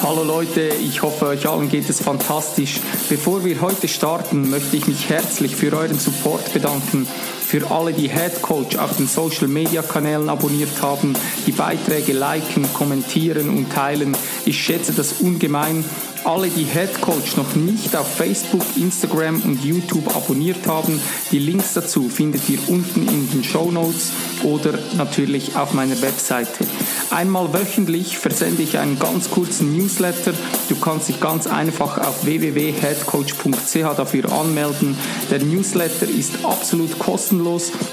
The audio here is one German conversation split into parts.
Hallo Leute, ich hoffe euch allen geht es fantastisch. Bevor wir heute starten, möchte ich mich herzlich für euren Support bedanken. Für alle, die Head Coach auf den Social Media Kanälen abonniert haben, die Beiträge liken, kommentieren und teilen. Ich schätze das ungemein alle, die Head Coach noch nicht auf Facebook, Instagram und YouTube abonniert haben, die Links dazu findet ihr unten in den Show Notes oder natürlich auf meiner Webseite. Einmal wöchentlich versende ich einen ganz kurzen Newsletter. Du kannst dich ganz einfach auf www.headcoach.ch dafür anmelden. Der Newsletter ist absolut kostenlos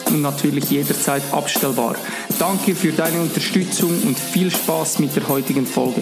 und natürlich jederzeit abstellbar. Danke für deine Unterstützung und viel Spaß mit der heutigen Folge.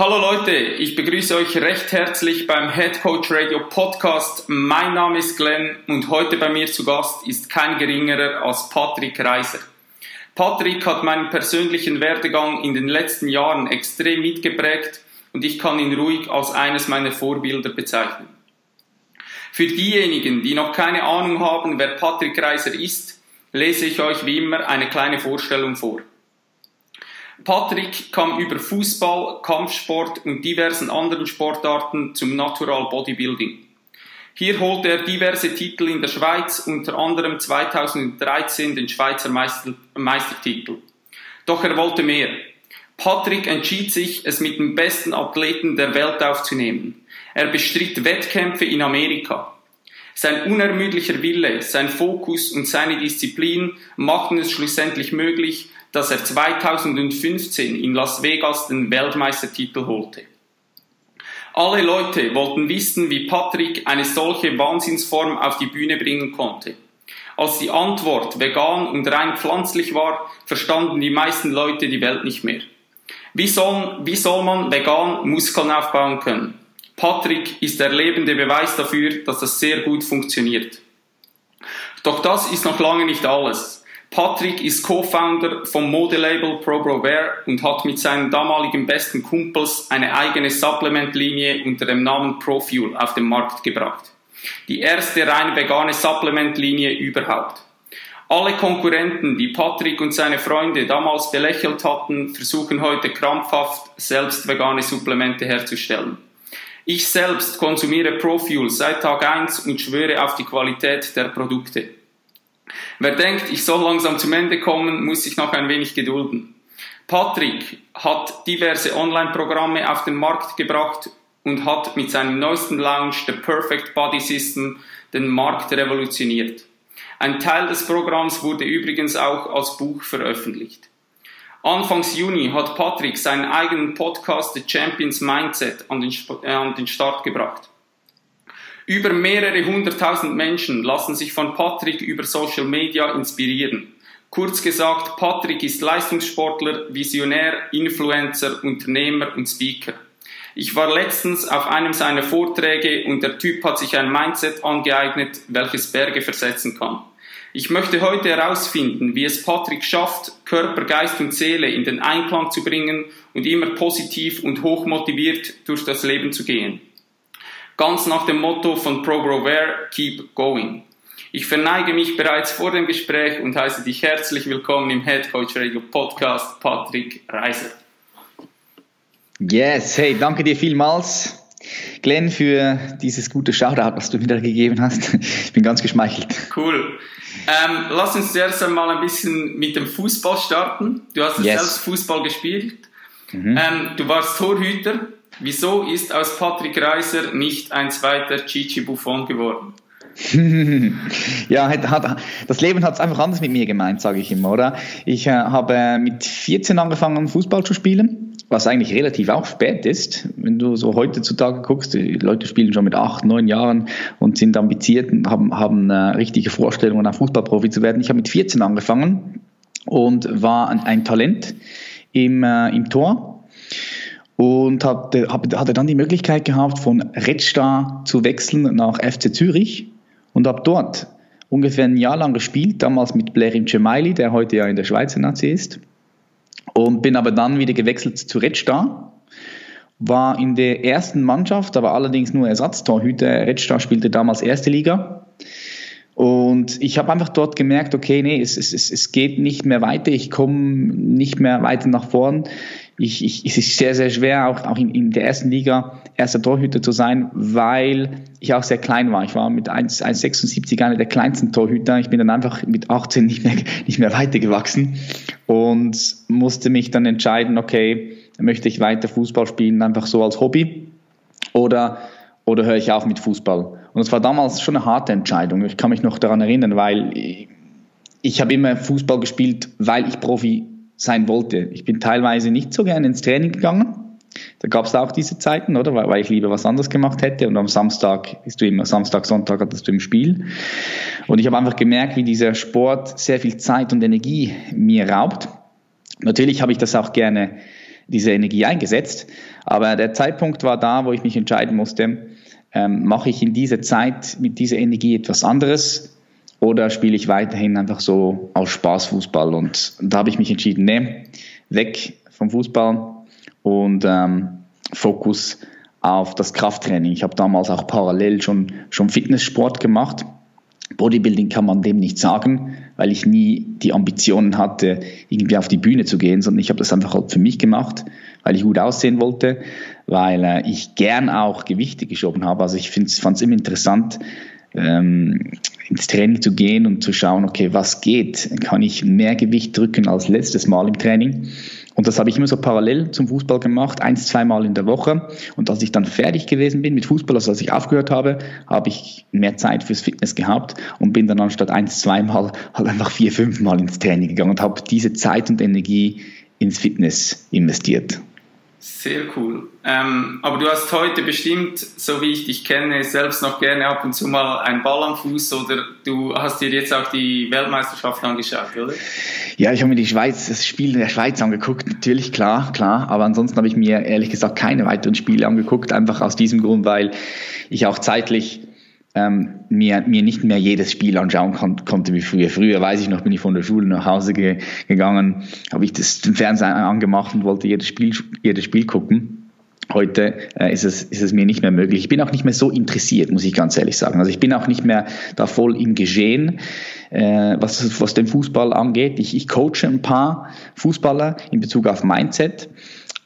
Hallo Leute, ich begrüße euch recht herzlich beim Head Coach Radio Podcast. Mein Name ist Glenn und heute bei mir zu Gast ist kein geringerer als Patrick Reiser. Patrick hat meinen persönlichen Werdegang in den letzten Jahren extrem mitgeprägt und ich kann ihn ruhig als eines meiner Vorbilder bezeichnen. Für diejenigen, die noch keine Ahnung haben, wer Patrick Reiser ist, lese ich euch wie immer eine kleine Vorstellung vor. Patrick kam über Fußball, Kampfsport und diversen anderen Sportarten zum Natural Bodybuilding. Hier holte er diverse Titel in der Schweiz, unter anderem 2013 den Schweizer Meister Meistertitel. Doch er wollte mehr. Patrick entschied sich, es mit den besten Athleten der Welt aufzunehmen. Er bestritt Wettkämpfe in Amerika. Sein unermüdlicher Wille, sein Fokus und seine Disziplin machten es schlussendlich möglich, dass er 2015 in Las Vegas den Weltmeistertitel holte. Alle Leute wollten wissen, wie Patrick eine solche Wahnsinnsform auf die Bühne bringen konnte. Als die Antwort vegan und rein pflanzlich war, verstanden die meisten Leute die Welt nicht mehr. Wie soll, wie soll man vegan Muskeln aufbauen können? Patrick ist der lebende Beweis dafür, dass das sehr gut funktioniert. Doch das ist noch lange nicht alles. Patrick ist Co-Founder vom Modelabel ProBroWare und hat mit seinen damaligen besten Kumpels eine eigene Supplement-Linie unter dem Namen ProFuel auf den Markt gebracht. Die erste rein vegane Supplement-Linie überhaupt. Alle Konkurrenten, die Patrick und seine Freunde damals belächelt hatten, versuchen heute krampfhaft selbst vegane Supplemente herzustellen. Ich selbst konsumiere ProFuel seit Tag 1 und schwöre auf die Qualität der Produkte. Wer denkt, ich soll langsam zum Ende kommen, muss sich noch ein wenig gedulden. Patrick hat diverse Online-Programme auf den Markt gebracht und hat mit seinem neuesten Launch The Perfect Body System den Markt revolutioniert. Ein Teil des Programms wurde übrigens auch als Buch veröffentlicht. Anfangs Juni hat Patrick seinen eigenen Podcast The Champions Mindset an den, äh, an den Start gebracht. Über mehrere hunderttausend Menschen lassen sich von Patrick über Social Media inspirieren. Kurz gesagt, Patrick ist Leistungssportler, Visionär, Influencer, Unternehmer und Speaker. Ich war letztens auf einem seiner Vorträge und der Typ hat sich ein Mindset angeeignet, welches Berge versetzen kann. Ich möchte heute herausfinden, wie es Patrick schafft, Körper, Geist und Seele in den Einklang zu bringen und immer positiv und hochmotiviert durch das Leben zu gehen ganz nach dem Motto von ProGrowware, Keep Going. Ich verneige mich bereits vor dem Gespräch und heiße dich herzlich willkommen im Head Coach Radio Podcast, Patrick Reiser. Yes, hey, danke dir vielmals, Glenn, für dieses gute Shoutout, was du wieder gegeben hast. Ich bin ganz geschmeichelt. Cool. Ähm, lass uns zuerst einmal ein bisschen mit dem Fußball starten. Du hast yes. selbst Fußball gespielt. Mhm. Ähm, du warst Torhüter Wieso ist aus Patrick Reiser nicht ein zweiter Chichi Buffon geworden? ja, hat, hat, das Leben hat es einfach anders mit mir gemeint, sage ich immer, oder? Ich äh, habe mit 14 angefangen, Fußball zu spielen, was eigentlich relativ auch spät ist. Wenn du so heutzutage guckst, die Leute spielen schon mit 8, 9 Jahren und sind ambitioniert und haben, haben äh, richtige Vorstellungen, ein Fußballprofi zu werden. Ich habe mit 14 angefangen und war ein, ein Talent im, äh, im Tor und hatte, hatte dann die Möglichkeit gehabt, von Red Star zu wechseln nach FC Zürich und habe dort ungefähr ein Jahr lang gespielt, damals mit Blerim Cemaili, der heute ja in der Schweizer Nazi ist. Und bin aber dann wieder gewechselt zu Red Star. War in der ersten Mannschaft, aber allerdings nur Ersatztorhüter. Red Star spielte damals erste Liga. Und ich habe einfach dort gemerkt, okay, nee, es, es, es geht nicht mehr weiter, ich komme nicht mehr weiter nach vorn ich, ich, es ist sehr, sehr schwer, auch, auch in, in der ersten Liga erster Torhüter zu sein, weil ich auch sehr klein war. Ich war mit 1,76 einer der kleinsten Torhüter. Ich bin dann einfach mit 18 nicht mehr, nicht mehr weitergewachsen und musste mich dann entscheiden, okay, möchte ich weiter Fußball spielen, einfach so als Hobby oder, oder höre ich auf mit Fußball? Und es war damals schon eine harte Entscheidung. Ich kann mich noch daran erinnern, weil ich, ich habe immer Fußball gespielt, weil ich Profi sein wollte. Ich bin teilweise nicht so gerne ins Training gegangen. Da gab es auch diese Zeiten, oder? Weil, ich lieber was anderes gemacht hätte. Und am Samstag bist du immer, Samstag, Sonntag hattest du im Spiel. Und ich habe einfach gemerkt, wie dieser Sport sehr viel Zeit und Energie mir raubt. Natürlich habe ich das auch gerne, diese Energie eingesetzt. Aber der Zeitpunkt war da, wo ich mich entscheiden musste, ähm, mache ich in dieser Zeit mit dieser Energie etwas anderes oder spiele ich weiterhin einfach so aus Spaß Fußball? Und da habe ich mich entschieden, nee, weg vom Fußball und ähm, Fokus auf das Krafttraining. Ich habe damals auch parallel schon, schon Fitnesssport gemacht. Bodybuilding kann man dem nicht sagen, weil ich nie die Ambitionen hatte, irgendwie auf die Bühne zu gehen, sondern ich habe das einfach halt für mich gemacht, weil ich gut aussehen wollte, weil äh, ich gern auch Gewichte geschoben habe. Also ich fand es immer interessant, ähm, ins Training zu gehen und zu schauen, okay, was geht? Kann ich mehr Gewicht drücken als letztes Mal im Training? Und das habe ich immer so parallel zum Fußball gemacht, eins, zweimal in der Woche. Und als ich dann fertig gewesen bin mit Fußball, also als ich aufgehört habe, habe ich mehr Zeit fürs Fitness gehabt und bin dann anstatt eins, zweimal halt einfach vier, fünfmal ins Training gegangen und habe diese Zeit und Energie ins Fitness investiert. Sehr cool. Ähm, aber du hast heute bestimmt, so wie ich dich kenne, selbst noch gerne ab und zu mal einen Ball am Fuß oder du hast dir jetzt auch die Weltmeisterschaft angeschaut, oder? Ja, ich habe mir die Schweiz, das Spiel in der Schweiz angeguckt, natürlich, klar, klar. Aber ansonsten habe ich mir ehrlich gesagt keine weiteren Spiele angeguckt, einfach aus diesem Grund, weil ich auch zeitlich ähm, mir, mir nicht mehr jedes Spiel anschauen kon konnte wie früher. Früher, weiß ich noch, bin ich von der Schule nach Hause ge gegangen, habe ich das, den Fernseher angemacht und wollte jedes Spiel, jedes Spiel gucken. Heute äh, ist, es, ist es mir nicht mehr möglich. Ich bin auch nicht mehr so interessiert, muss ich ganz ehrlich sagen. Also ich bin auch nicht mehr da voll im Geschehen, äh, was, was den Fußball angeht. Ich, ich coache ein paar Fußballer in Bezug auf Mindset.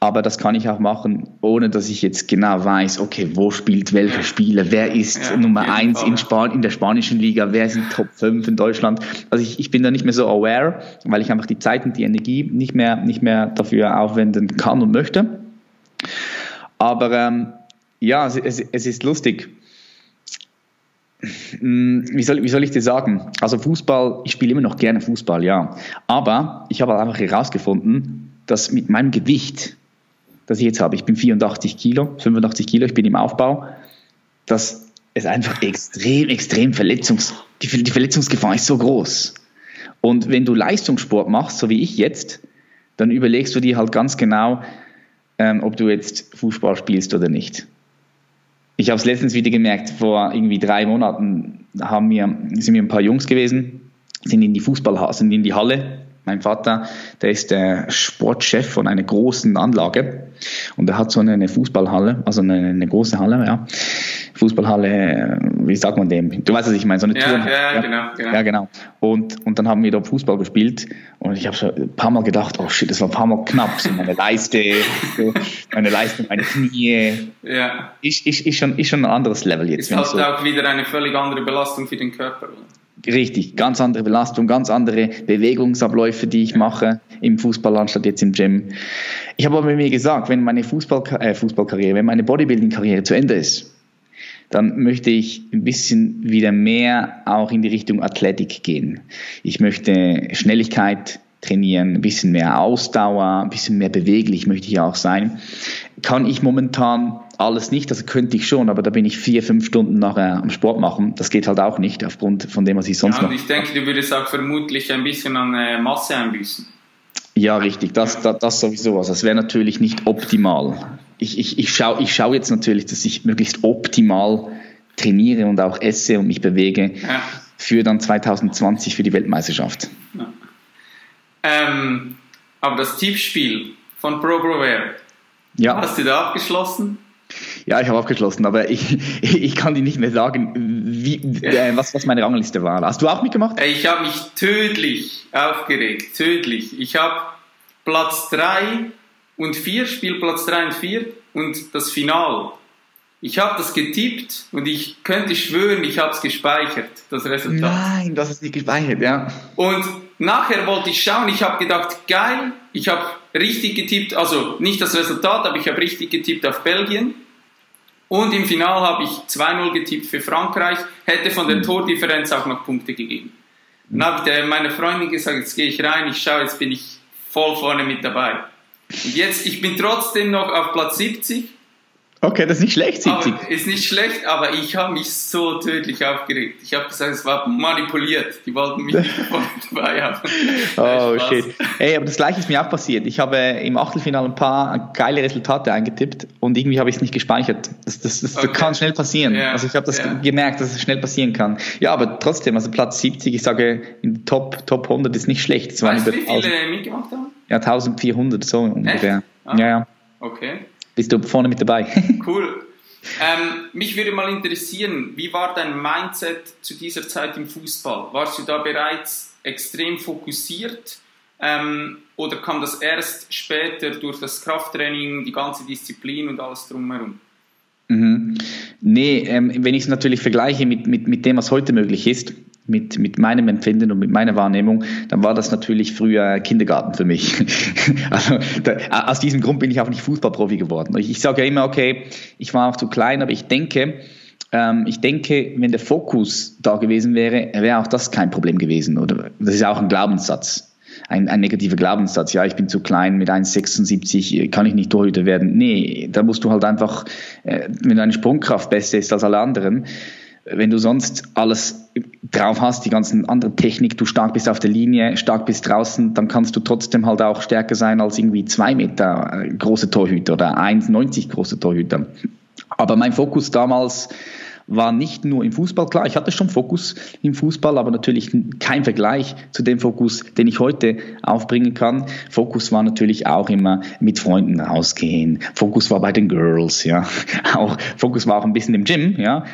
Aber das kann ich auch machen, ohne dass ich jetzt genau weiß, okay, wo spielt welcher Spieler, wer ist ja, Nummer eins in, Span in der spanischen Liga, wer sind Top 5 in Deutschland. Also ich, ich bin da nicht mehr so aware, weil ich einfach die Zeit und die Energie nicht mehr, nicht mehr dafür aufwenden kann und möchte. Aber ähm, ja, es, es, es ist lustig hm, wie soll, wie soll ich dir sagen? Also Fußball, ich spiele immer noch gerne Fußball, ja. Aber ich habe einfach herausgefunden, dass mit meinem Gewicht das ich jetzt habe. Ich bin 84 Kilo, 85 Kilo, ich bin im Aufbau. Das ist einfach extrem, extrem Verletzungs, die, die Verletzungsgefahr ist so groß. Und wenn du Leistungssport machst, so wie ich jetzt, dann überlegst du dir halt ganz genau, ähm, ob du jetzt Fußball spielst oder nicht. Ich habe es letztens wieder gemerkt, vor irgendwie drei Monaten haben wir, sind wir ein paar Jungs gewesen, sind in die Fußballhalle, sind in die Halle mein Vater, der ist der Sportchef von einer großen Anlage und er hat so eine Fußballhalle, also eine, eine große Halle, ja. Fußballhalle, wie sagt man dem? Du weißt, was ich meine, so eine ja, Tour. Ja, genau, genau. Ja, genau. Und, und dann haben wir dort Fußball gespielt und ich habe schon ein paar Mal gedacht, oh shit, das war ein paar Mal knapp, so meine Leiste, so meine Leiste, meine Knie. Ja. Ist, ist, ist, schon, ist schon ein anderes Level jetzt. Ist halt so auch wieder eine völlig andere Belastung für den Körper. Richtig, ganz andere Belastung, ganz andere Bewegungsabläufe, die ich mache im Fußball anstatt jetzt im Gym. Ich habe aber mir gesagt, wenn meine Fußball, äh, Fußballkarriere, wenn meine Bodybuilding-Karriere zu Ende ist, dann möchte ich ein bisschen wieder mehr auch in die Richtung Athletik gehen. Ich möchte Schnelligkeit trainieren, ein bisschen mehr Ausdauer, ein bisschen mehr beweglich möchte ich auch sein. Kann ich momentan alles nicht, also könnte ich schon, aber da bin ich vier, fünf Stunden nachher am Sport machen. Das geht halt auch nicht aufgrund von dem, was ich sonst ja, und Ich denke, du würdest auch vermutlich ein bisschen an äh, Masse einbüßen. Ja, richtig, das, das, das sowieso. Also das wäre natürlich nicht optimal. Ich, ich, ich schaue ich schau jetzt natürlich, dass ich möglichst optimal trainiere und auch esse und mich bewege ja. für dann 2020 für die Weltmeisterschaft. Ja. Ähm, aber das Tippspiel von ProBroWare, ja. hast du da abgeschlossen? Ja, ich habe abgeschlossen, aber ich, ich kann dir nicht mehr sagen, wie, äh, was, was meine Rangliste war. Hast du auch mitgemacht? Ich habe mich tödlich aufgeregt, tödlich. Ich habe Platz 3 und 4, Spielplatz 3 und 4 und das Final. Ich habe das getippt und ich könnte schwören, ich habe es gespeichert, das Resultat. Nein, das ist nicht gespeichert, ja. Und nachher wollte ich schauen, ich habe gedacht, geil, ich habe richtig getippt, also nicht das Resultat, aber ich habe richtig getippt auf Belgien. Und im Final habe ich 2-0 getippt für Frankreich, hätte von der mhm. Tordifferenz auch noch Punkte gegeben. Dann habe ich meiner Freundin gesagt, jetzt gehe ich rein, ich schaue, jetzt bin ich voll vorne mit dabei. Und jetzt, ich bin trotzdem noch auf Platz 70 Okay, das ist nicht schlecht, 70. Aber, ist nicht schlecht, aber ich habe mich so tödlich aufgeregt. Ich habe gesagt, es war manipuliert. Die wollten mich nicht dabei haben. Oh shit. Ey, aber das gleiche ist mir auch passiert. Ich habe im Achtelfinale ein paar geile Resultate eingetippt und irgendwie habe ich es nicht gespeichert. Das, das, das okay. kann schnell passieren. Ja. Also ich habe das ja. gemerkt, dass es schnell passieren kann. Ja, aber trotzdem, also Platz 70, ich sage, in Top, Top 100 ist nicht schlecht. Es weißt du, wie viele mitgemacht haben? Ja, 1400 so ungefähr. Ah. Ja, ja. Okay bist du vorne mit dabei. cool. Ähm, mich würde mal interessieren, wie war dein Mindset zu dieser Zeit im Fußball? Warst du da bereits extrem fokussiert ähm, oder kam das erst später durch das Krafttraining, die ganze Disziplin und alles drumherum? Mhm. Nee, ähm, wenn ich es natürlich vergleiche mit, mit, mit dem, was heute möglich ist, mit, mit meinem Empfinden und mit meiner Wahrnehmung, dann war das natürlich früher Kindergarten für mich. also da, aus diesem Grund bin ich auch nicht Fußballprofi geworden. Ich, ich sage ja immer, okay, ich war auch zu klein, aber ich denke, ähm, ich denke, wenn der Fokus da gewesen wäre, wäre auch das kein Problem gewesen. Oder das ist auch ein Glaubenssatz. Ein, ein negativer Glaubenssatz, ja, ich bin zu klein, mit 1,76 kann ich nicht Torhüter werden. Nee, da musst du halt einfach, äh, wenn deine Sprungkraft besser ist als alle anderen, wenn du sonst alles drauf hast, die ganzen andere Technik, du stark bist auf der Linie, stark bist draußen, dann kannst du trotzdem halt auch stärker sein als irgendwie zwei Meter äh, große Torhüter oder 1,90 große Torhüter. Aber mein Fokus damals war nicht nur im Fußball. Klar, ich hatte schon Fokus im Fußball, aber natürlich kein Vergleich zu dem Fokus, den ich heute aufbringen kann. Fokus war natürlich auch immer mit Freunden rausgehen. Fokus war bei den Girls, ja. Auch Fokus war auch ein bisschen im Gym, ja.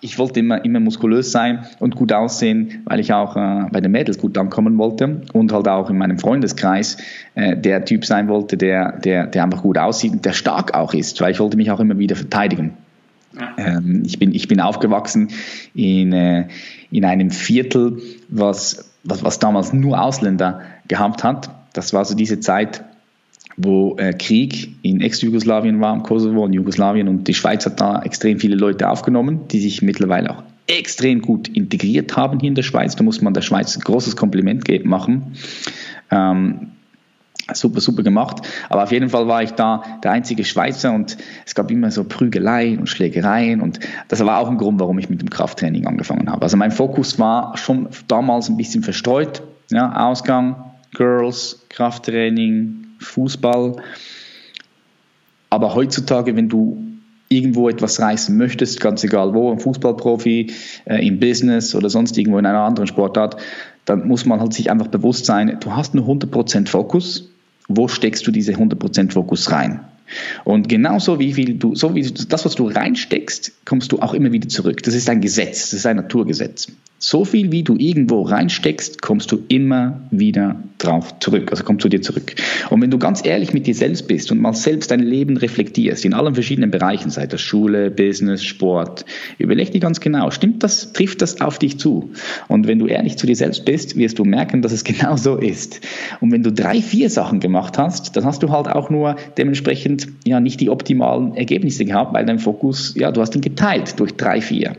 Ich wollte immer, immer muskulös sein und gut aussehen, weil ich auch äh, bei den Mädels gut ankommen wollte und halt auch in meinem Freundeskreis äh, der Typ sein wollte, der, der, der einfach gut aussieht und der stark auch ist, weil ich wollte mich auch immer wieder verteidigen. Ähm, ich, bin, ich bin aufgewachsen in, äh, in einem Viertel, was, was, was damals nur Ausländer gehabt hat. Das war so diese Zeit, wo äh, Krieg in Ex-Jugoslawien war, im Kosovo und Jugoslawien und die Schweiz hat da extrem viele Leute aufgenommen, die sich mittlerweile auch extrem gut integriert haben hier in der Schweiz. Da muss man der Schweiz ein großes Kompliment machen. Ähm, super, super gemacht. Aber auf jeden Fall war ich da der einzige Schweizer und es gab immer so Prügeleien und Schlägereien und das war auch ein Grund, warum ich mit dem Krafttraining angefangen habe. Also mein Fokus war schon damals ein bisschen verstreut. Ja, Ausgang, Girls, Krafttraining, Fußball. Aber heutzutage, wenn du irgendwo etwas reißen möchtest, ganz egal wo, ein Fußballprofi, äh, im Business oder sonst irgendwo in einer anderen Sportart, dann muss man halt sich einfach bewusst sein, du hast nur 100% Fokus wo steckst du diese 100% Fokus rein? Und genauso wie viel du, so wie das, was du reinsteckst, kommst du auch immer wieder zurück. Das ist ein Gesetz, das ist ein Naturgesetz. So viel, wie du irgendwo reinsteckst, kommst du immer wieder drauf zurück, also kommst zu dir zurück. Und wenn du ganz ehrlich mit dir selbst bist und mal selbst dein Leben reflektierst, in allen verschiedenen Bereichen, sei das Schule, Business, Sport, überleg dir ganz genau, stimmt das, trifft das auf dich zu? Und wenn du ehrlich zu dir selbst bist, wirst du merken, dass es genau so ist. Und wenn du drei, vier Sachen gemacht hast, dann hast du halt auch nur dementsprechend ja nicht die optimalen Ergebnisse gehabt, weil dein Fokus, ja, du hast ihn geteilt durch drei, vier.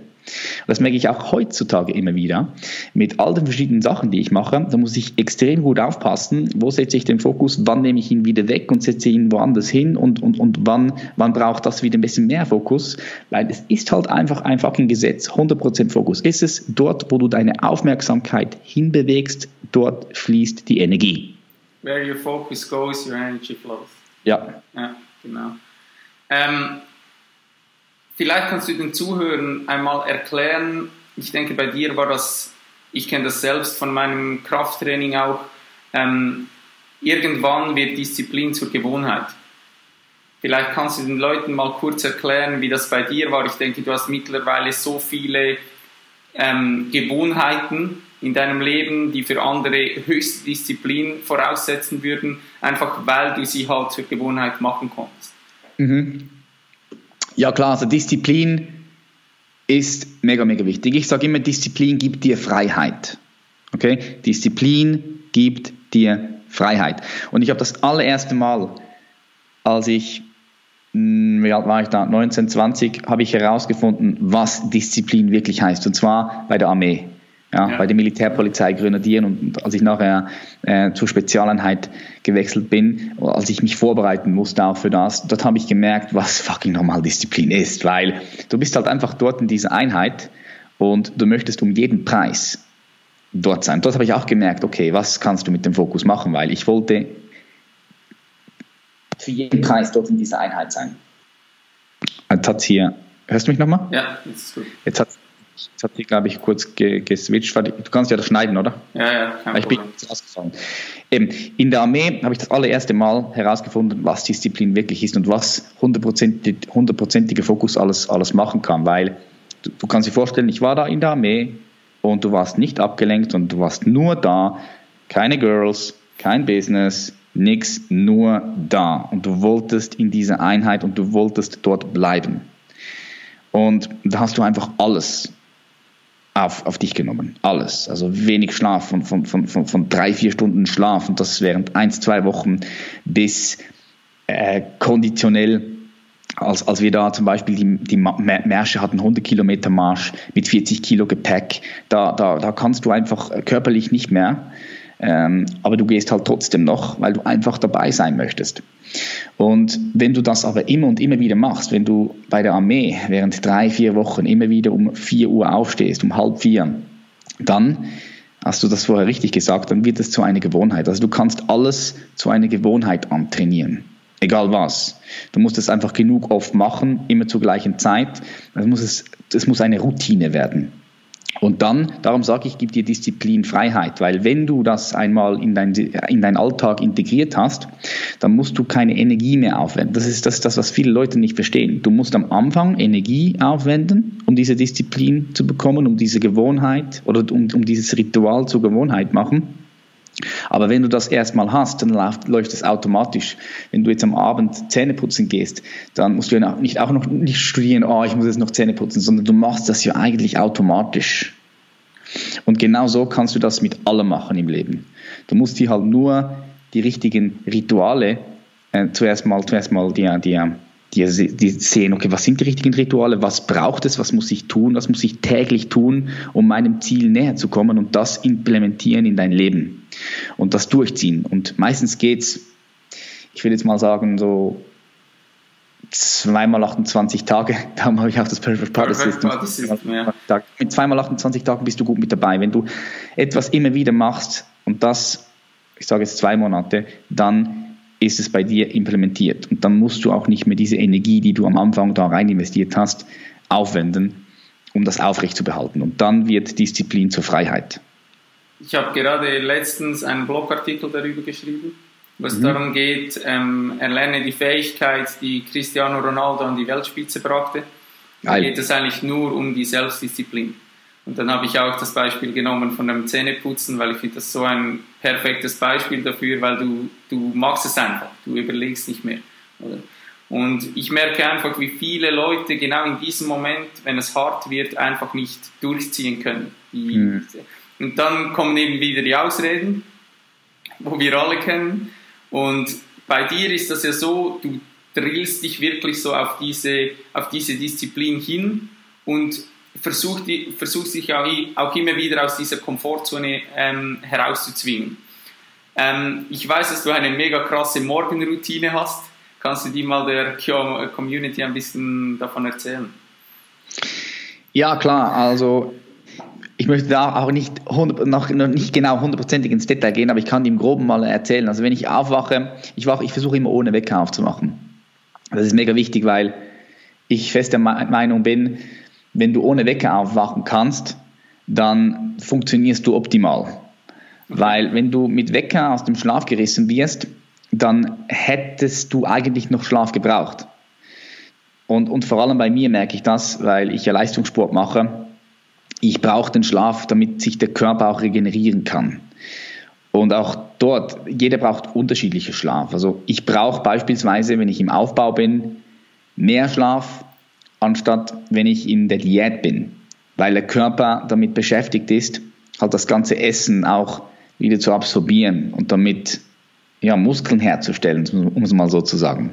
Das merke ich auch heutzutage immer wieder. Mit all den verschiedenen Sachen, die ich mache, da muss ich extrem gut aufpassen, wo setze ich den Fokus, wann nehme ich ihn wieder weg und setze ihn woanders hin und, und, und wann, wann braucht das wieder ein bisschen mehr Fokus, weil es ist halt einfach ein fucking Gesetz. 100% Fokus ist es. Dort, wo du deine Aufmerksamkeit hinbewegst, dort fließt die Energie. Where your focus goes, your energy flows. Ja. Ja, genau. Ähm, Vielleicht kannst du den Zuhörern einmal erklären, ich denke, bei dir war das, ich kenne das selbst von meinem Krafttraining auch, ähm, irgendwann wird Disziplin zur Gewohnheit. Vielleicht kannst du den Leuten mal kurz erklären, wie das bei dir war. Ich denke, du hast mittlerweile so viele ähm, Gewohnheiten in deinem Leben, die für andere höchste Disziplin voraussetzen würden, einfach weil du sie halt zur Gewohnheit machen konntest. Mhm. Ja klar, also Disziplin ist mega, mega wichtig. Ich sage immer, Disziplin gibt dir Freiheit. Okay? Disziplin gibt dir Freiheit. Und ich habe das allererste Mal, als ich, hm, wie alt war ich da, 19, 20, habe ich herausgefunden, was Disziplin wirklich heißt. Und zwar bei der Armee ja, ja. bei der Militärpolizei Grenadieren und als ich nachher äh, zur Spezialeinheit gewechselt bin, als ich mich vorbereiten musste auch für das, dort habe ich gemerkt, was fucking Normaldisziplin ist, weil du bist halt einfach dort in dieser Einheit und du möchtest um jeden Preis dort sein. Dort habe ich auch gemerkt, okay, was kannst du mit dem Fokus machen, weil ich wollte für jeden Preis dort in dieser Einheit sein. Jetzt hat hier, hörst du mich nochmal? Ja, jetzt ist gut. Jetzt hat Jetzt hat die, glaube ich, kurz ge geswitcht. Du kannst ja das schneiden, oder? Ja, ja, kein Ich bin jetzt rausgefallen. Eben, in der Armee habe ich das allererste Mal herausgefunden, was Disziplin wirklich ist und was hundertprozentiger Fokus alles, alles machen kann. Weil du, du kannst dir vorstellen, ich war da in der Armee und du warst nicht abgelenkt und du warst nur da. Keine Girls, kein Business, nichts, nur da. Und du wolltest in dieser Einheit und du wolltest dort bleiben. Und da hast du einfach alles auf, auf dich genommen. Alles. Also wenig Schlaf von, von, von, von, von drei, vier Stunden Schlaf und das während eins, zwei Wochen bis äh, konditionell als, als wir da zum Beispiel die, die Märsche hatten, 100 Kilometer Marsch mit 40 Kilo Gepäck, da, da, da kannst du einfach körperlich nicht mehr ähm, aber du gehst halt trotzdem noch, weil du einfach dabei sein möchtest. Und wenn du das aber immer und immer wieder machst, wenn du bei der Armee während drei, vier Wochen immer wieder um vier Uhr aufstehst, um halb vier, dann hast du das vorher richtig gesagt, dann wird es zu einer Gewohnheit. Also du kannst alles zu einer Gewohnheit antrainieren. Egal was. Du musst es einfach genug oft machen, immer zur gleichen Zeit. Es muss, es, es muss eine Routine werden. Und dann, darum sage ich, gibt dir Disziplin Freiheit, weil wenn du das einmal in, dein, in deinen Alltag integriert hast, dann musst du keine Energie mehr aufwenden. Das ist das, das, was viele Leute nicht verstehen. Du musst am Anfang Energie aufwenden, um diese Disziplin zu bekommen, um diese Gewohnheit oder um, um dieses Ritual zur Gewohnheit machen. Aber wenn du das erstmal hast, dann läuft, läuft es automatisch. Wenn du jetzt am Abend Zähne putzen gehst, dann musst du ja nicht auch noch nicht studieren, oh, ich muss jetzt noch Zähne putzen, sondern du machst das ja eigentlich automatisch. Und genau so kannst du das mit allem machen im Leben. Du musst dir halt nur die richtigen Rituale äh, zuerst mal, zuerst mal die, die, die, die sehen, okay, was sind die richtigen Rituale, was braucht es, was muss ich tun, was muss ich täglich tun, um meinem Ziel näher zu kommen und das implementieren in dein Leben und das durchziehen. Und meistens geht es, ich will jetzt mal sagen, so zweimal 28 Tage, darum habe ich auch das Perfect Party System. Ja. Mit zweimal 28 Tagen bist du gut mit dabei. Wenn du etwas immer wieder machst und das, ich sage jetzt zwei Monate, dann ist es bei dir implementiert. Und dann musst du auch nicht mehr diese Energie, die du am Anfang da rein investiert hast, aufwenden, um das aufrecht zu behalten. Und dann wird Disziplin zur Freiheit. Ich habe gerade letztens einen Blogartikel darüber geschrieben, was mhm. darum geht, ähm, erlerne die Fähigkeit, die Cristiano Ronaldo an die Weltspitze brachte. Da geht es eigentlich nur um die Selbstdisziplin. Und dann habe ich auch das Beispiel genommen von dem Zähneputzen, weil ich finde das so ein perfektes Beispiel dafür, weil du, du machst es einfach, du überlegst nicht mehr. Oder? Und ich merke einfach, wie viele Leute genau in diesem Moment, wenn es hart wird, einfach nicht durchziehen können. Mhm. Und dann kommen eben wieder die Ausreden, wo wir alle kennen. Und bei dir ist das ja so, du drillst dich wirklich so auf diese, auf diese Disziplin hin und versuchst, versuchst dich auch, immer wieder aus dieser Komfortzone ähm, herauszuzwingen. Ähm, ich weiß, dass du eine mega krasse Morgenroutine hast. Kannst du die mal der Community ein bisschen davon erzählen? Ja, klar. Also ich möchte da auch nicht, 100, noch, nicht genau hundertprozentig ins Detail gehen, aber ich kann die im Groben mal erzählen. Also wenn ich aufwache, ich, wache, ich versuche immer ohne Wecker aufzumachen. Das ist mega wichtig, weil ich fest der Meinung bin, wenn du ohne Wecker aufwachen kannst, dann funktionierst du optimal. Weil wenn du mit Wecker aus dem Schlaf gerissen wirst, dann hättest du eigentlich noch Schlaf gebraucht. Und, und vor allem bei mir merke ich das, weil ich ja Leistungssport mache. Ich brauche den Schlaf, damit sich der Körper auch regenerieren kann. Und auch dort, jeder braucht unterschiedliche Schlaf. Also ich brauche beispielsweise, wenn ich im Aufbau bin, mehr Schlaf, anstatt wenn ich in der Diät bin, weil der Körper damit beschäftigt ist, halt das ganze Essen auch wieder zu absorbieren und damit ja, Muskeln herzustellen, um es mal so zu sagen.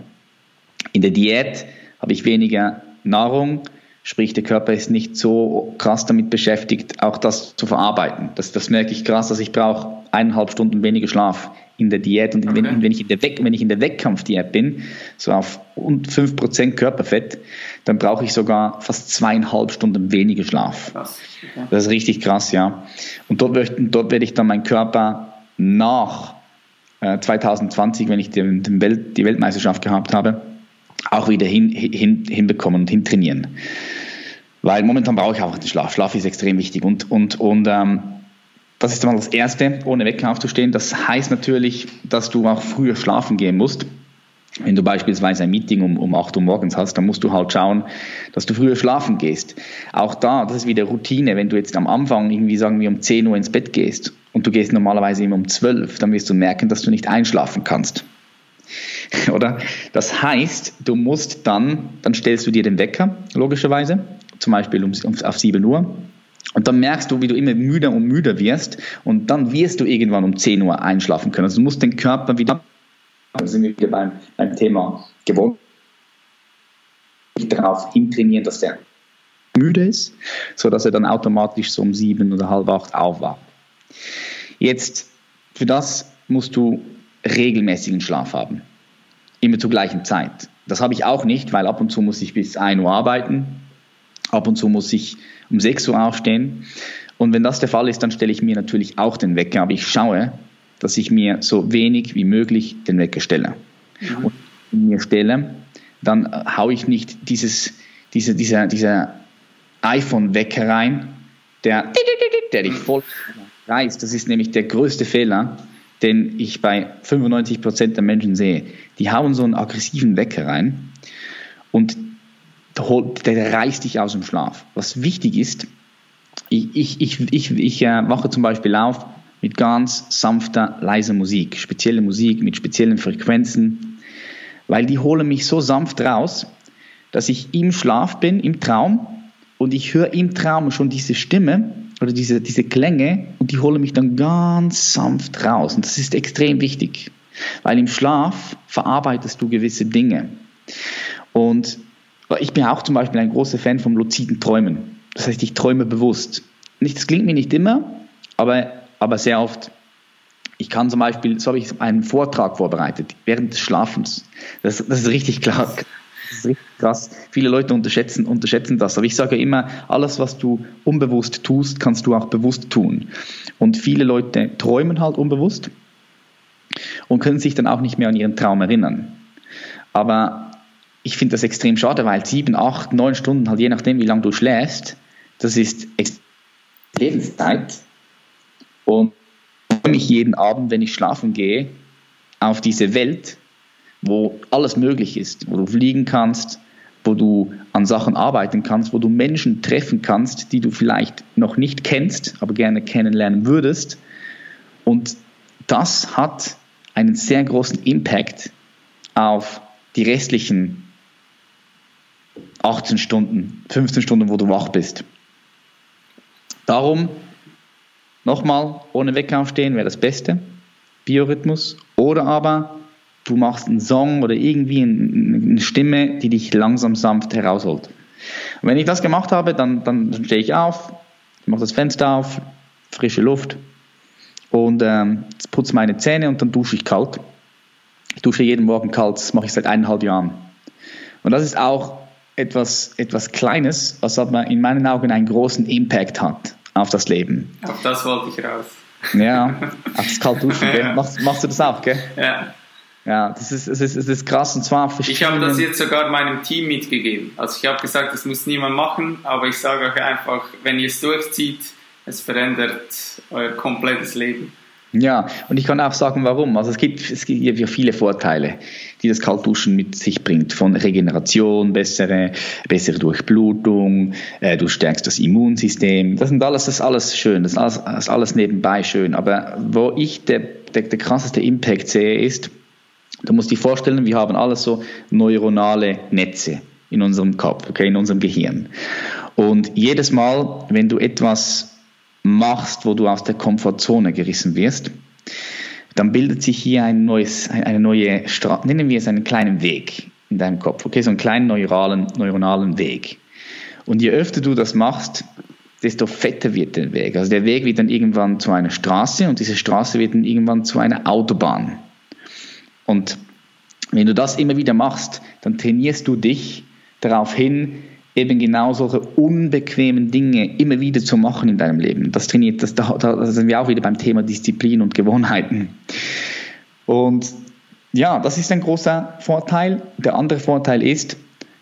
In der Diät habe ich weniger Nahrung, Sprich, der Körper ist nicht so krass damit beschäftigt, auch das zu verarbeiten. Das, das merke ich krass, dass ich brauche eineinhalb Stunden weniger Schlaf in der Diät. Und okay. wenn, wenn, ich in der Weck, wenn ich in der Wettkampfdiät bin, so auf und 5% Körperfett, dann brauche ich sogar fast zweieinhalb Stunden weniger Schlaf. Krass. Okay. Das ist richtig krass, ja. Und dort, dort werde ich dann meinen Körper nach äh, 2020, wenn ich den, den Welt, die Weltmeisterschaft gehabt habe, auch wieder hin, hin, hinbekommen und hintrainieren. Weil momentan brauche ich einfach den Schlaf. Schlaf ist extrem wichtig. Und, und, und ähm, das ist mal das Erste, ohne Wecker aufzustehen. Das heißt natürlich, dass du auch früher schlafen gehen musst. Wenn du beispielsweise ein Meeting um, um 8 Uhr morgens hast, dann musst du halt schauen, dass du früher schlafen gehst. Auch da, das ist wieder Routine. Wenn du jetzt am Anfang irgendwie sagen wir um 10 Uhr ins Bett gehst und du gehst normalerweise immer um 12, dann wirst du merken, dass du nicht einschlafen kannst. Oder? Das heißt, du musst dann, dann stellst du dir den Wecker, logischerweise, zum Beispiel um, auf 7 Uhr. Und dann merkst du, wie du immer müder und müder wirst. Und dann wirst du irgendwann um 10 Uhr einschlafen können. Also du musst den Körper wieder, da sind wir wieder beim, beim Thema gewohnt, darauf hintrainieren, dass der müde ist, sodass er dann automatisch so um 7 oder halb 8 aufwacht. Jetzt, für das musst du regelmäßigen Schlaf haben. Immer zur gleichen Zeit. Das habe ich auch nicht, weil ab und zu muss ich bis 1 Uhr arbeiten, ab und zu muss ich um 6 Uhr aufstehen. Und wenn das der Fall ist, dann stelle ich mir natürlich auch den Wecker, aber ich schaue, dass ich mir so wenig wie möglich den Wecker stelle. Mhm. Und wenn ich mir stelle, dann haue ich nicht dieses, diese, dieser, dieser iPhone-Wecker rein, der, der dich voll reißt. Das ist nämlich der größte Fehler, den ich bei 95% der Menschen sehe. Die hauen so einen aggressiven Wecker rein und der reißt dich aus dem Schlaf. Was wichtig ist, ich, ich, ich, ich, ich äh, wache zum Beispiel auf mit ganz sanfter, leiser Musik, spezielle Musik mit speziellen Frequenzen, weil die holen mich so sanft raus, dass ich im Schlaf bin, im Traum, und ich höre im Traum schon diese Stimme oder diese, diese Klänge und die holen mich dann ganz sanft raus. Und das ist extrem wichtig, weil im Schlaf verarbeitest du gewisse Dinge. Und ich bin auch zum Beispiel ein großer Fan vom luziden Träumen. Das heißt, ich träume bewusst. Nicht, das klingt mir nicht immer, aber, aber sehr oft. Ich kann zum Beispiel, so habe ich einen Vortrag vorbereitet, während des Schlafens. Das, das ist richtig klar, das ist richtig krass. Viele Leute unterschätzen, unterschätzen das. Aber ich sage immer, alles, was du unbewusst tust, kannst du auch bewusst tun. Und viele Leute träumen halt unbewusst und können sich dann auch nicht mehr an ihren Traum erinnern. Aber ich finde das extrem schade, weil sieben, acht, neun Stunden, halt je nachdem, wie lange du schläfst, das ist Lebenszeit. Und ich freue mich jeden Abend, wenn ich schlafen gehe, auf diese Welt, wo alles möglich ist, wo du fliegen kannst, wo du an Sachen arbeiten kannst, wo du Menschen treffen kannst, die du vielleicht noch nicht kennst, aber gerne kennenlernen würdest. Und das hat einen sehr großen Impact auf die restlichen 18 Stunden, 15 Stunden, wo du wach bist. Darum nochmal ohne Weckaufstehen wäre das Beste, Biorhythmus. Oder aber du machst einen Song oder irgendwie eine Stimme, die dich langsam sanft herausholt. Und wenn ich das gemacht habe, dann, dann stehe ich auf, mache das Fenster auf, frische Luft und ähm, putze meine Zähne und dann dusche ich kalt. Ich dusche jeden Morgen kalt, das mache ich seit eineinhalb Jahren. Und das ist auch etwas, etwas Kleines, was aber in meinen Augen einen großen Impact hat auf das Leben. Auf das wollte ich raus. Ja, auf das Kaltduschen, ja. machst, machst du das auch, gell? Ja. Ja, das ist, das ist, das ist krass und zwar Ich habe das jetzt sogar meinem Team mitgegeben. Also ich habe gesagt, das muss niemand machen, aber ich sage euch einfach, wenn ihr es durchzieht, es verändert euer komplettes Leben. Ja, und ich kann auch sagen, warum. Also es gibt, es gibt ja viele Vorteile, die das Kaltduschen mit sich bringt. Von Regeneration, bessere, bessere Durchblutung, äh, du stärkst das Immunsystem. Das sind alles, das ist alles schön, das ist alles, das ist alles nebenbei schön. Aber wo ich der, der, der krasseste Impact sehe, ist, du musst dir vorstellen, wir haben alles so neuronale Netze in unserem Kopf, okay, in unserem Gehirn. Und jedes Mal, wenn du etwas machst, wo du aus der Komfortzone gerissen wirst, dann bildet sich hier ein neues, eine neue, Straße, nennen wir es einen kleinen Weg in deinem Kopf, okay, so einen kleinen neuralen, neuronalen Weg. Und je öfter du das machst, desto fetter wird der Weg. Also der Weg wird dann irgendwann zu einer Straße und diese Straße wird dann irgendwann zu einer Autobahn. Und wenn du das immer wieder machst, dann trainierst du dich darauf hin, eben genau solche unbequemen Dinge immer wieder zu machen in deinem Leben. Das trainiert, das, da, da sind wir auch wieder beim Thema Disziplin und Gewohnheiten. Und ja, das ist ein großer Vorteil. Der andere Vorteil ist,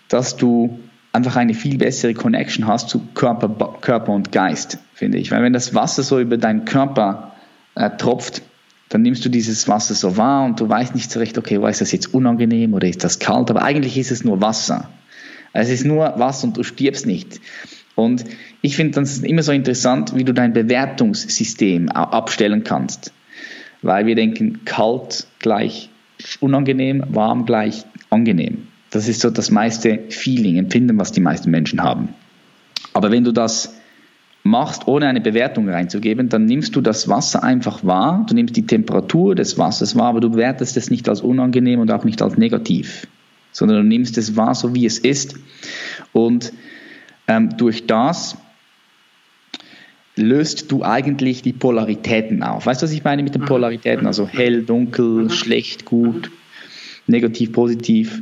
dass du einfach eine viel bessere Connection hast zu Körper, Körper und Geist, finde ich. Weil wenn das Wasser so über deinen Körper äh, tropft, dann nimmst du dieses Wasser so wahr und du weißt nicht so recht, okay, war ist das jetzt unangenehm oder ist das kalt, aber eigentlich ist es nur Wasser. Es ist nur was und du stirbst nicht. Und ich finde das immer so interessant, wie du dein Bewertungssystem abstellen kannst. Weil wir denken, kalt gleich unangenehm, warm gleich angenehm. Das ist so das meiste Feeling, Empfinden, was die meisten Menschen haben. Aber wenn du das machst, ohne eine Bewertung reinzugeben, dann nimmst du das Wasser einfach wahr, du nimmst die Temperatur des Wassers wahr, aber du bewertest es nicht als unangenehm und auch nicht als negativ sondern du nimmst es wahr, so wie es ist. Und ähm, durch das löst du eigentlich die Polaritäten auf. Weißt du, was ich meine mit den mhm. Polaritäten? Also hell, dunkel, mhm. schlecht, gut, negativ, positiv.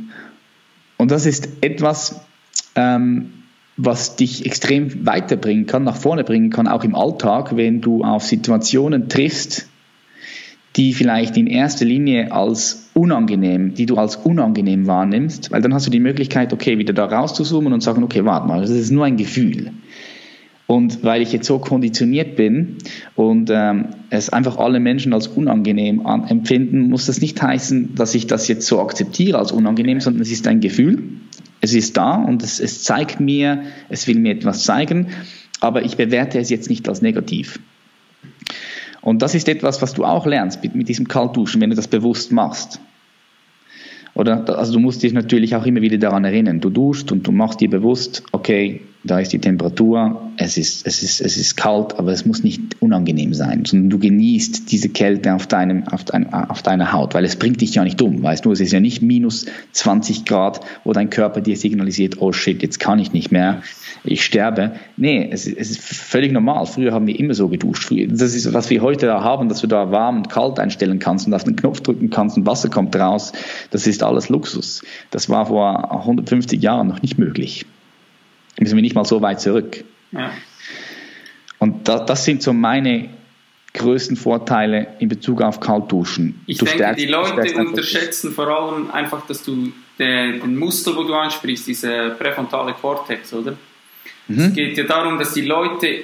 Und das ist etwas, ähm, was dich extrem weiterbringen kann, nach vorne bringen kann, auch im Alltag, wenn du auf Situationen triffst, die vielleicht in erster Linie als unangenehm, die du als unangenehm wahrnimmst, weil dann hast du die Möglichkeit, okay, wieder da rauszuzoomen und sagen, okay, warte mal, das ist nur ein Gefühl. Und weil ich jetzt so konditioniert bin und ähm, es einfach alle Menschen als unangenehm an, empfinden, muss das nicht heißen, dass ich das jetzt so akzeptiere als unangenehm, sondern es ist ein Gefühl. Es ist da und es, es zeigt mir, es will mir etwas zeigen, aber ich bewerte es jetzt nicht als negativ. Und das ist etwas, was du auch lernst mit, mit diesem Kaltduschen, wenn du das bewusst machst. Oder? Also du musst dich natürlich auch immer wieder daran erinnern. Du duschst und du machst dir bewusst, okay, da ist die Temperatur, es ist, es ist, es ist kalt, aber es muss nicht unangenehm sein, sondern du genießt diese Kälte auf, deinem, auf, dein, auf deiner Haut, weil es bringt dich ja nicht um, weißt du, es ist ja nicht minus 20 Grad, wo dein Körper dir signalisiert, oh shit, jetzt kann ich nicht mehr, ich sterbe. Nee, es, es ist völlig normal. Früher haben wir immer so geduscht. Das ist, was wir heute da haben, dass du da warm und kalt einstellen kannst und auf den Knopf drücken kannst und Wasser kommt raus. Das ist alles Luxus. Das war vor 150 Jahren noch nicht möglich. Müssen wir nicht mal so weit zurück. Ja. Und da, das sind so meine größten Vorteile in Bezug auf Kaltduschen. Ich du denke, stärkst, die Leute unterschätzen vor allem einfach, dass du den, den Muskel, wo du ansprichst, diese präfrontale Kortex, oder? Mhm. Es geht ja darum, dass die Leute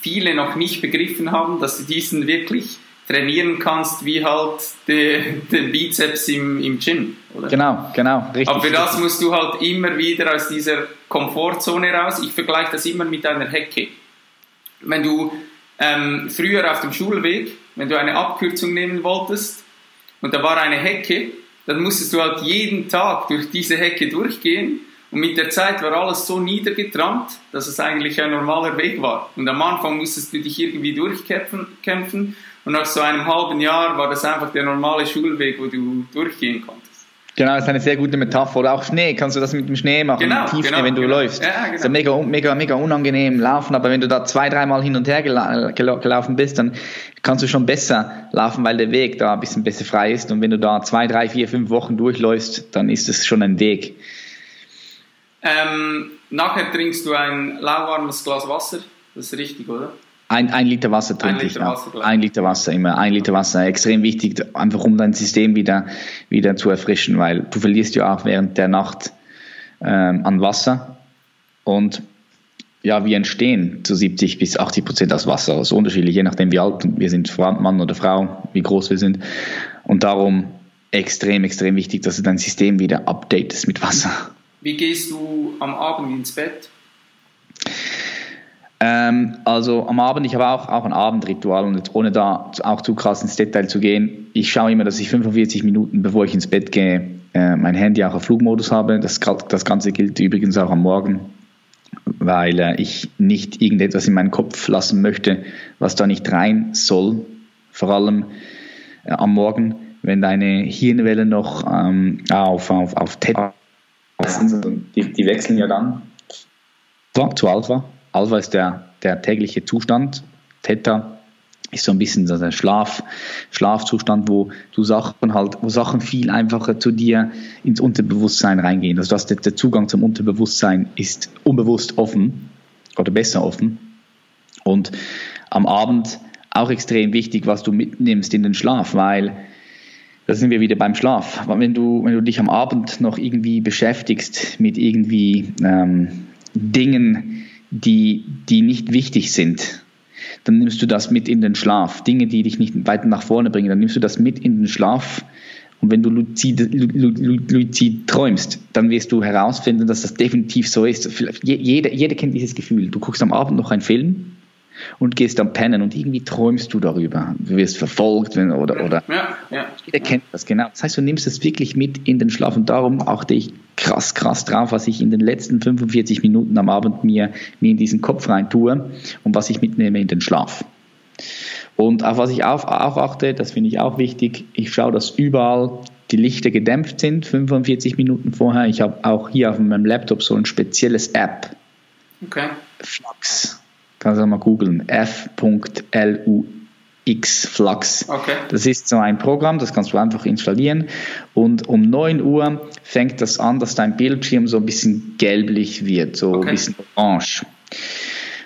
viele noch nicht begriffen haben, dass sie diesen wirklich trainieren kannst wie halt den de Bizeps im, im Gym. Oder? Genau, genau, richtig. Aber für das musst du halt immer wieder aus dieser Komfortzone raus. Ich vergleiche das immer mit einer Hecke. Wenn du ähm, früher auf dem Schulweg, wenn du eine Abkürzung nehmen wolltest und da war eine Hecke, dann musstest du halt jeden Tag durch diese Hecke durchgehen und mit der Zeit war alles so niedergetrammt, dass es eigentlich ein normaler Weg war. Und am Anfang musstest du dich irgendwie durchkämpfen kämpfen, und nach so einem halben Jahr war das einfach der normale Schulweg, wo du durchgehen konntest. Genau, das ist eine sehr gute Metapher. Oder auch Schnee, kannst du das mit dem Schnee machen, genau, Tiefschnee, genau, wenn du genau. läufst. Ja, genau. Das ist mega, mega, mega unangenehm laufen, aber wenn du da zwei, dreimal hin und her gela gelaufen bist, dann kannst du schon besser laufen, weil der Weg da ein bisschen besser frei ist. Und wenn du da zwei, drei, vier, fünf Wochen durchläufst, dann ist es schon ein Weg. Ähm, nachher trinkst du ein lauwarmes Glas Wasser, das ist richtig, oder? Ein, ein Liter Wasser trinke ich. Ja. Ein Liter Wasser, immer ein Liter Wasser. Extrem wichtig, einfach um dein System wieder, wieder zu erfrischen, weil du verlierst ja auch während der Nacht ähm, an Wasser. Und ja, wir entstehen zu 70 bis 80 Prozent aus Wasser. Das ist unterschiedlich, je nachdem wie alt wir sind, Mann oder Frau, wie groß wir sind. Und darum extrem, extrem wichtig, dass du dein System wieder updatest mit Wasser. Wie gehst du am Abend ins Bett? Ähm, also am Abend, ich habe auch, auch ein Abendritual und ohne da auch zu krass ins Detail zu gehen, ich schaue immer, dass ich 45 Minuten, bevor ich ins Bett gehe, äh, mein Handy auch auf Flugmodus habe. Das, das Ganze gilt übrigens auch am Morgen, weil äh, ich nicht irgendetwas in meinen Kopf lassen möchte, was da nicht rein soll. Vor allem äh, am Morgen, wenn deine Hirnwelle noch ähm, auf, auf, auf TED die, die wechseln ja dann zu Alpha Alpha ist der, der tägliche Zustand. Theta ist so ein bisschen so der Schlaf, Schlafzustand, wo du Sachen halt, wo Sachen viel einfacher zu dir ins Unterbewusstsein reingehen. Also das, der Zugang zum Unterbewusstsein ist unbewusst offen oder besser offen. Und am Abend auch extrem wichtig, was du mitnimmst in den Schlaf, weil da sind wir wieder beim Schlaf. Wenn du, wenn du dich am Abend noch irgendwie beschäftigst mit irgendwie ähm, Dingen, die, die nicht wichtig sind, dann nimmst du das mit in den Schlaf. Dinge, die dich nicht weiter nach vorne bringen, dann nimmst du das mit in den Schlaf. Und wenn du luzid, luzid träumst, dann wirst du herausfinden, dass das definitiv so ist. Jeder, jeder kennt dieses Gefühl. Du guckst am Abend noch einen Film und gehst dann pennen und irgendwie träumst du darüber. Du wirst verfolgt oder, oder ja, ja. jeder kennt das genau. Das heißt, du nimmst es wirklich mit in den Schlaf und darum achte ich krass, krass drauf, was ich in den letzten 45 Minuten am Abend mir, mir in diesen Kopf rein tue und was ich mitnehme in den Schlaf. Und auf was ich auch, auch achte, das finde ich auch wichtig, ich schaue, dass überall die Lichter gedämpft sind, 45 Minuten vorher. Ich habe auch hier auf meinem Laptop so ein spezielles App. Okay. Flux. Kannst du mal googeln. F.lux Flux. Okay. Das ist so ein Programm, das kannst du einfach installieren. Und um 9 Uhr fängt das an, dass dein Bildschirm so ein bisschen gelblich wird, so okay. ein bisschen orange.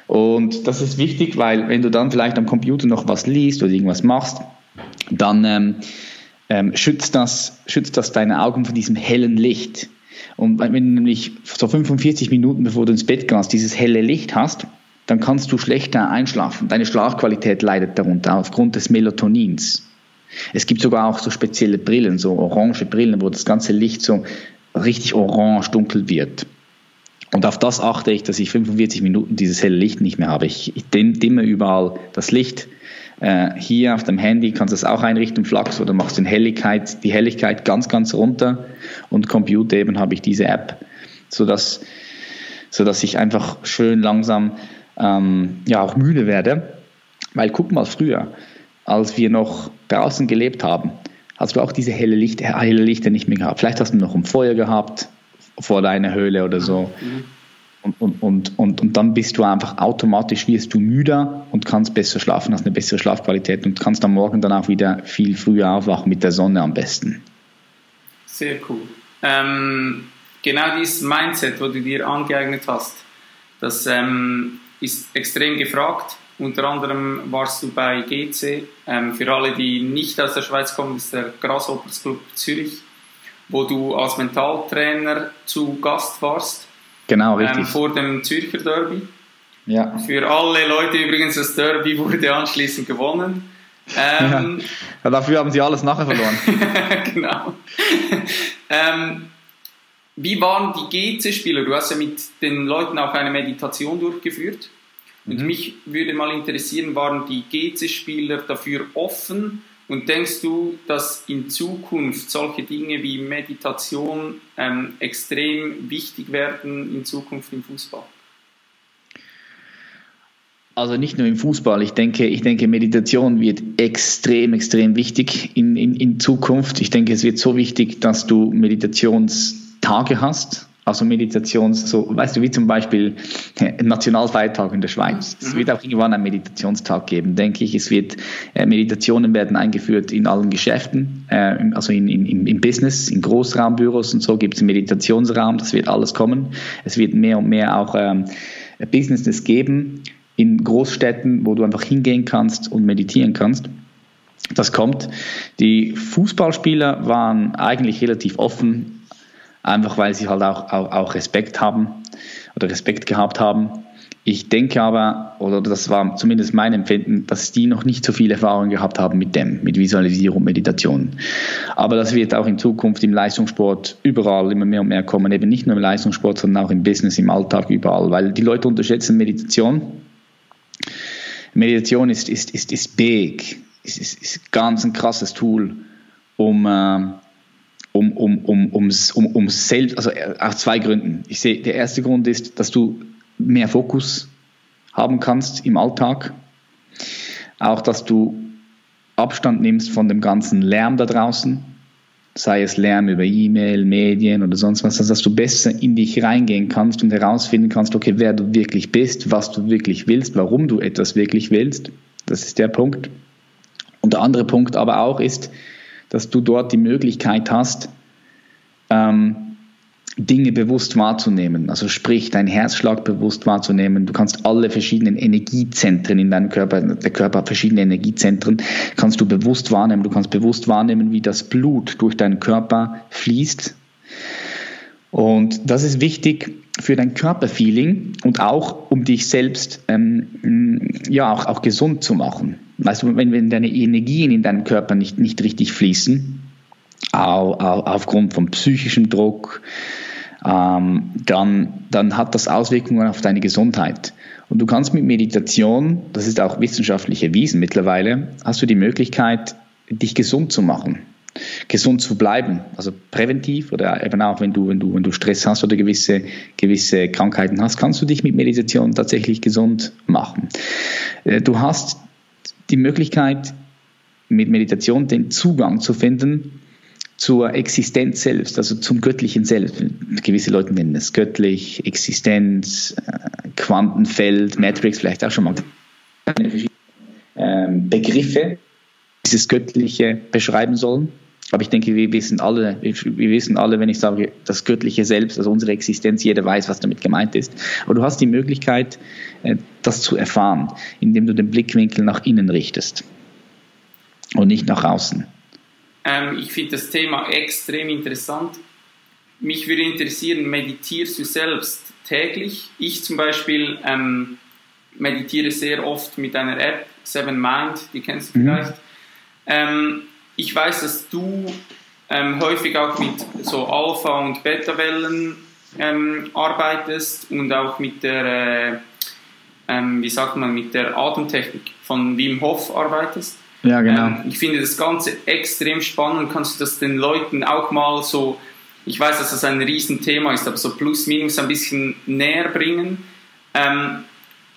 Und das ist wichtig, weil wenn du dann vielleicht am Computer noch was liest oder irgendwas machst, dann ähm, ähm, schützt, das, schützt das deine Augen von diesem hellen Licht. Und wenn du nämlich so 45 Minuten bevor du ins Bett gehst, dieses helle Licht hast, dann kannst du schlechter einschlafen. Deine Schlafqualität leidet darunter aufgrund des Melatonins. Es gibt sogar auch so spezielle Brillen, so orange Brillen, wo das ganze Licht so richtig orange dunkel wird. Und auf das achte ich, dass ich 45 Minuten dieses helle Licht nicht mehr habe. Ich, dimme überall das Licht. Äh, hier auf dem Handy kannst du es auch einrichten, Flux, oder machst den Helligkeit, die Helligkeit ganz, ganz runter. Und Computer eben habe ich diese App, sodass, sodass ich einfach schön langsam ähm, ja auch müde werde. Weil guck mal, früher, als wir noch draußen gelebt haben, hast du auch diese helle, Licht, helle Lichter nicht mehr gehabt. Vielleicht hast du noch ein Feuer gehabt vor deiner Höhle oder so. Mhm. Und, und, und, und, und dann bist du einfach automatisch, wirst du müder und kannst besser schlafen, hast eine bessere Schlafqualität und kannst am Morgen dann auch wieder viel früher aufwachen mit der Sonne am besten. Sehr cool. Ähm, genau dieses Mindset, wo du dir angeeignet hast, das ähm, ist extrem gefragt. Unter anderem warst du bei GC. Ähm, für alle, die nicht aus der Schweiz kommen, ist der Grasshoppers Club Zürich, wo du als Mentaltrainer zu Gast warst. Genau, richtig. Ähm, vor dem Zürcher Derby. Ja. Für alle Leute übrigens, das Derby wurde anschließend gewonnen. Ähm, ja, dafür haben sie alles nachher verloren. genau. ähm, wie waren die GC-Spieler? Du hast ja mit den Leuten auch eine Meditation durchgeführt. Und mhm. mich würde mal interessieren, waren die GC-Spieler dafür offen? Und denkst du, dass in Zukunft solche Dinge wie Meditation ähm, extrem wichtig werden in Zukunft im Fußball? Also nicht nur im Fußball. Ich denke, ich denke, Meditation wird extrem, extrem wichtig in, in, in Zukunft. Ich denke, es wird so wichtig, dass du Meditationstage hast. Also Meditations, so, weißt du, wie zum Beispiel Nationalfeiertag in der Schweiz. Es mhm. wird auch irgendwann einen Meditationstag geben, denke ich. Es wird, äh, Meditationen werden eingeführt in allen Geschäften, äh, also in, in, im Business, in Großraumbüros und so gibt es einen Meditationsraum, das wird alles kommen. Es wird mehr und mehr auch ähm, Businesses geben in Großstädten, wo du einfach hingehen kannst und meditieren kannst. Das kommt. Die Fußballspieler waren eigentlich relativ offen einfach weil sie halt auch, auch, auch Respekt haben oder Respekt gehabt haben. Ich denke aber, oder das war zumindest mein Empfinden, dass die noch nicht so viel Erfahrung gehabt haben mit dem, mit Visualisierung, Meditation. Aber das wird auch in Zukunft im Leistungssport überall immer mehr und mehr kommen, eben nicht nur im Leistungssport, sondern auch im Business, im Alltag, überall, weil die Leute unterschätzen Meditation. Meditation ist, ist, ist, ist big, ist, ist, ist ganz ein krasses Tool, um, äh, um, um, um, ums, um, um selbst, also äh, aus zwei Gründen. Ich sehe, der erste Grund ist, dass du mehr Fokus haben kannst im Alltag. Auch, dass du Abstand nimmst von dem ganzen Lärm da draußen, sei es Lärm über E-Mail, Medien oder sonst was, also dass du besser in dich reingehen kannst und herausfinden kannst, okay, wer du wirklich bist, was du wirklich willst, warum du etwas wirklich willst. Das ist der Punkt. Und der andere Punkt aber auch ist, dass du dort die Möglichkeit hast, ähm, Dinge bewusst wahrzunehmen. Also sprich, deinen Herzschlag bewusst wahrzunehmen. Du kannst alle verschiedenen Energiezentren in deinem Körper, der Körper hat verschiedene Energiezentren, kannst du bewusst wahrnehmen. Du kannst bewusst wahrnehmen, wie das Blut durch deinen Körper fließt. Und das ist wichtig für dein Körperfeeling und auch um dich selbst ähm, ja auch, auch gesund zu machen. Du, wenn, wenn deine Energien in deinem Körper nicht, nicht richtig fließen, au, au, aufgrund von psychischem Druck, ähm, dann, dann hat das Auswirkungen auf deine Gesundheit. Und du kannst mit Meditation, das ist auch wissenschaftlich erwiesen mittlerweile, hast du die Möglichkeit, dich gesund zu machen gesund zu bleiben, also präventiv oder eben auch wenn du, wenn du, wenn du Stress hast oder gewisse, gewisse Krankheiten hast, kannst du dich mit Meditation tatsächlich gesund machen. Äh, du hast die Möglichkeit, mit Meditation den Zugang zu finden zur Existenz selbst, also zum göttlichen Selbst. Gewisse Leute nennen es göttlich, Existenz, äh, Quantenfeld, Matrix, vielleicht auch schon mal ähm, Begriffe, dieses Göttliche beschreiben sollen. Aber ich denke, wir wissen alle, wir wissen alle, wenn ich sage, das göttliche Selbst, also unsere Existenz, jeder weiß, was damit gemeint ist. Aber du hast die Möglichkeit, äh, das zu erfahren, indem du den Blickwinkel nach innen richtest und nicht nach außen. Ähm, ich finde das Thema extrem interessant. Mich würde interessieren, meditierst du selbst täglich? Ich zum Beispiel ähm, meditiere sehr oft mit einer App, Seven Mind, die kennst du mhm. vielleicht. Ähm, ich weiß, dass du ähm, häufig auch mit so Alpha- und Beta-Wellen ähm, arbeitest und auch mit der, äh, ähm, wie sagt man, mit der Atemtechnik von Wim Hof arbeitest. Ja, genau. Ähm, ich finde das Ganze extrem spannend. Kannst du das den Leuten auch mal so, ich weiß, dass das ein Riesenthema ist, aber so plus minus ein bisschen näher bringen? Ähm,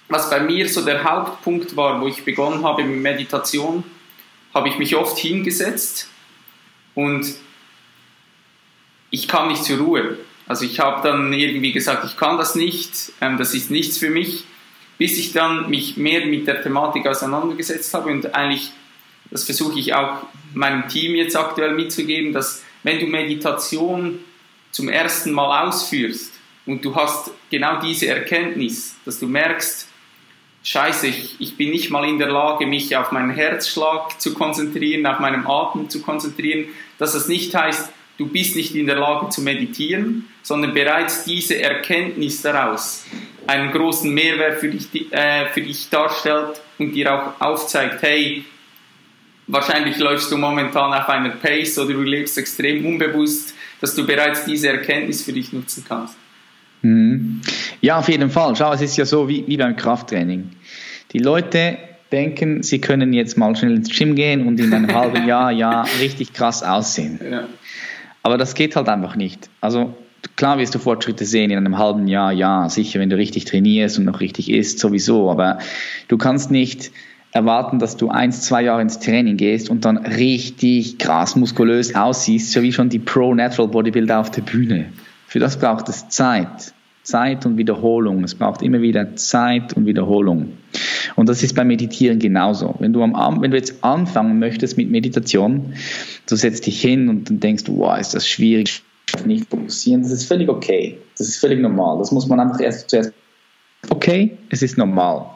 was bei mir so der Hauptpunkt war, wo ich begonnen habe mit Meditation, habe ich mich oft hingesetzt und ich kam nicht zur Ruhe. Also ich habe dann irgendwie gesagt, ich kann das nicht, ähm, das ist nichts für mich, bis ich dann mich mehr mit der Thematik auseinandergesetzt habe und eigentlich, das versuche ich auch meinem Team jetzt aktuell mitzugeben, dass wenn du Meditation zum ersten Mal ausführst und du hast genau diese Erkenntnis, dass du merkst, Scheiße, ich, ich bin nicht mal in der Lage, mich auf meinen Herzschlag zu konzentrieren, auf meinen Atem zu konzentrieren, dass das nicht heißt, du bist nicht in der Lage zu meditieren, sondern bereits diese Erkenntnis daraus einen großen Mehrwert für dich, äh, für dich darstellt und dir auch aufzeigt, hey, wahrscheinlich läufst du momentan auf einer Pace oder du lebst extrem unbewusst, dass du bereits diese Erkenntnis für dich nutzen kannst. Mhm. Ja, auf jeden Fall. Schau, es ist ja so wie, wie beim Krafttraining. Die Leute denken, sie können jetzt mal schnell ins Gym gehen und in einem halben Jahr, Jahr richtig krass aussehen. Ja. Aber das geht halt einfach nicht. Also klar wirst du Fortschritte sehen in einem halben Jahr, ja, sicher, wenn du richtig trainierst und noch richtig isst, sowieso. Aber du kannst nicht erwarten, dass du eins, zwei Jahre ins Training gehst und dann richtig krass muskulös aussiehst, so wie schon die Pro-Natural Bodybuilder auf der Bühne. Für das braucht es Zeit. Zeit und Wiederholung. Es braucht immer wieder Zeit und Wiederholung. Und das ist beim Meditieren genauso. Wenn du, am, wenn du jetzt anfangen möchtest mit Meditation, du setzt dich hin und dann denkst wow, ist das schwierig, nicht fokussieren, das ist völlig okay. Das ist völlig normal. Das muss man einfach erst zuerst. Okay, es ist normal.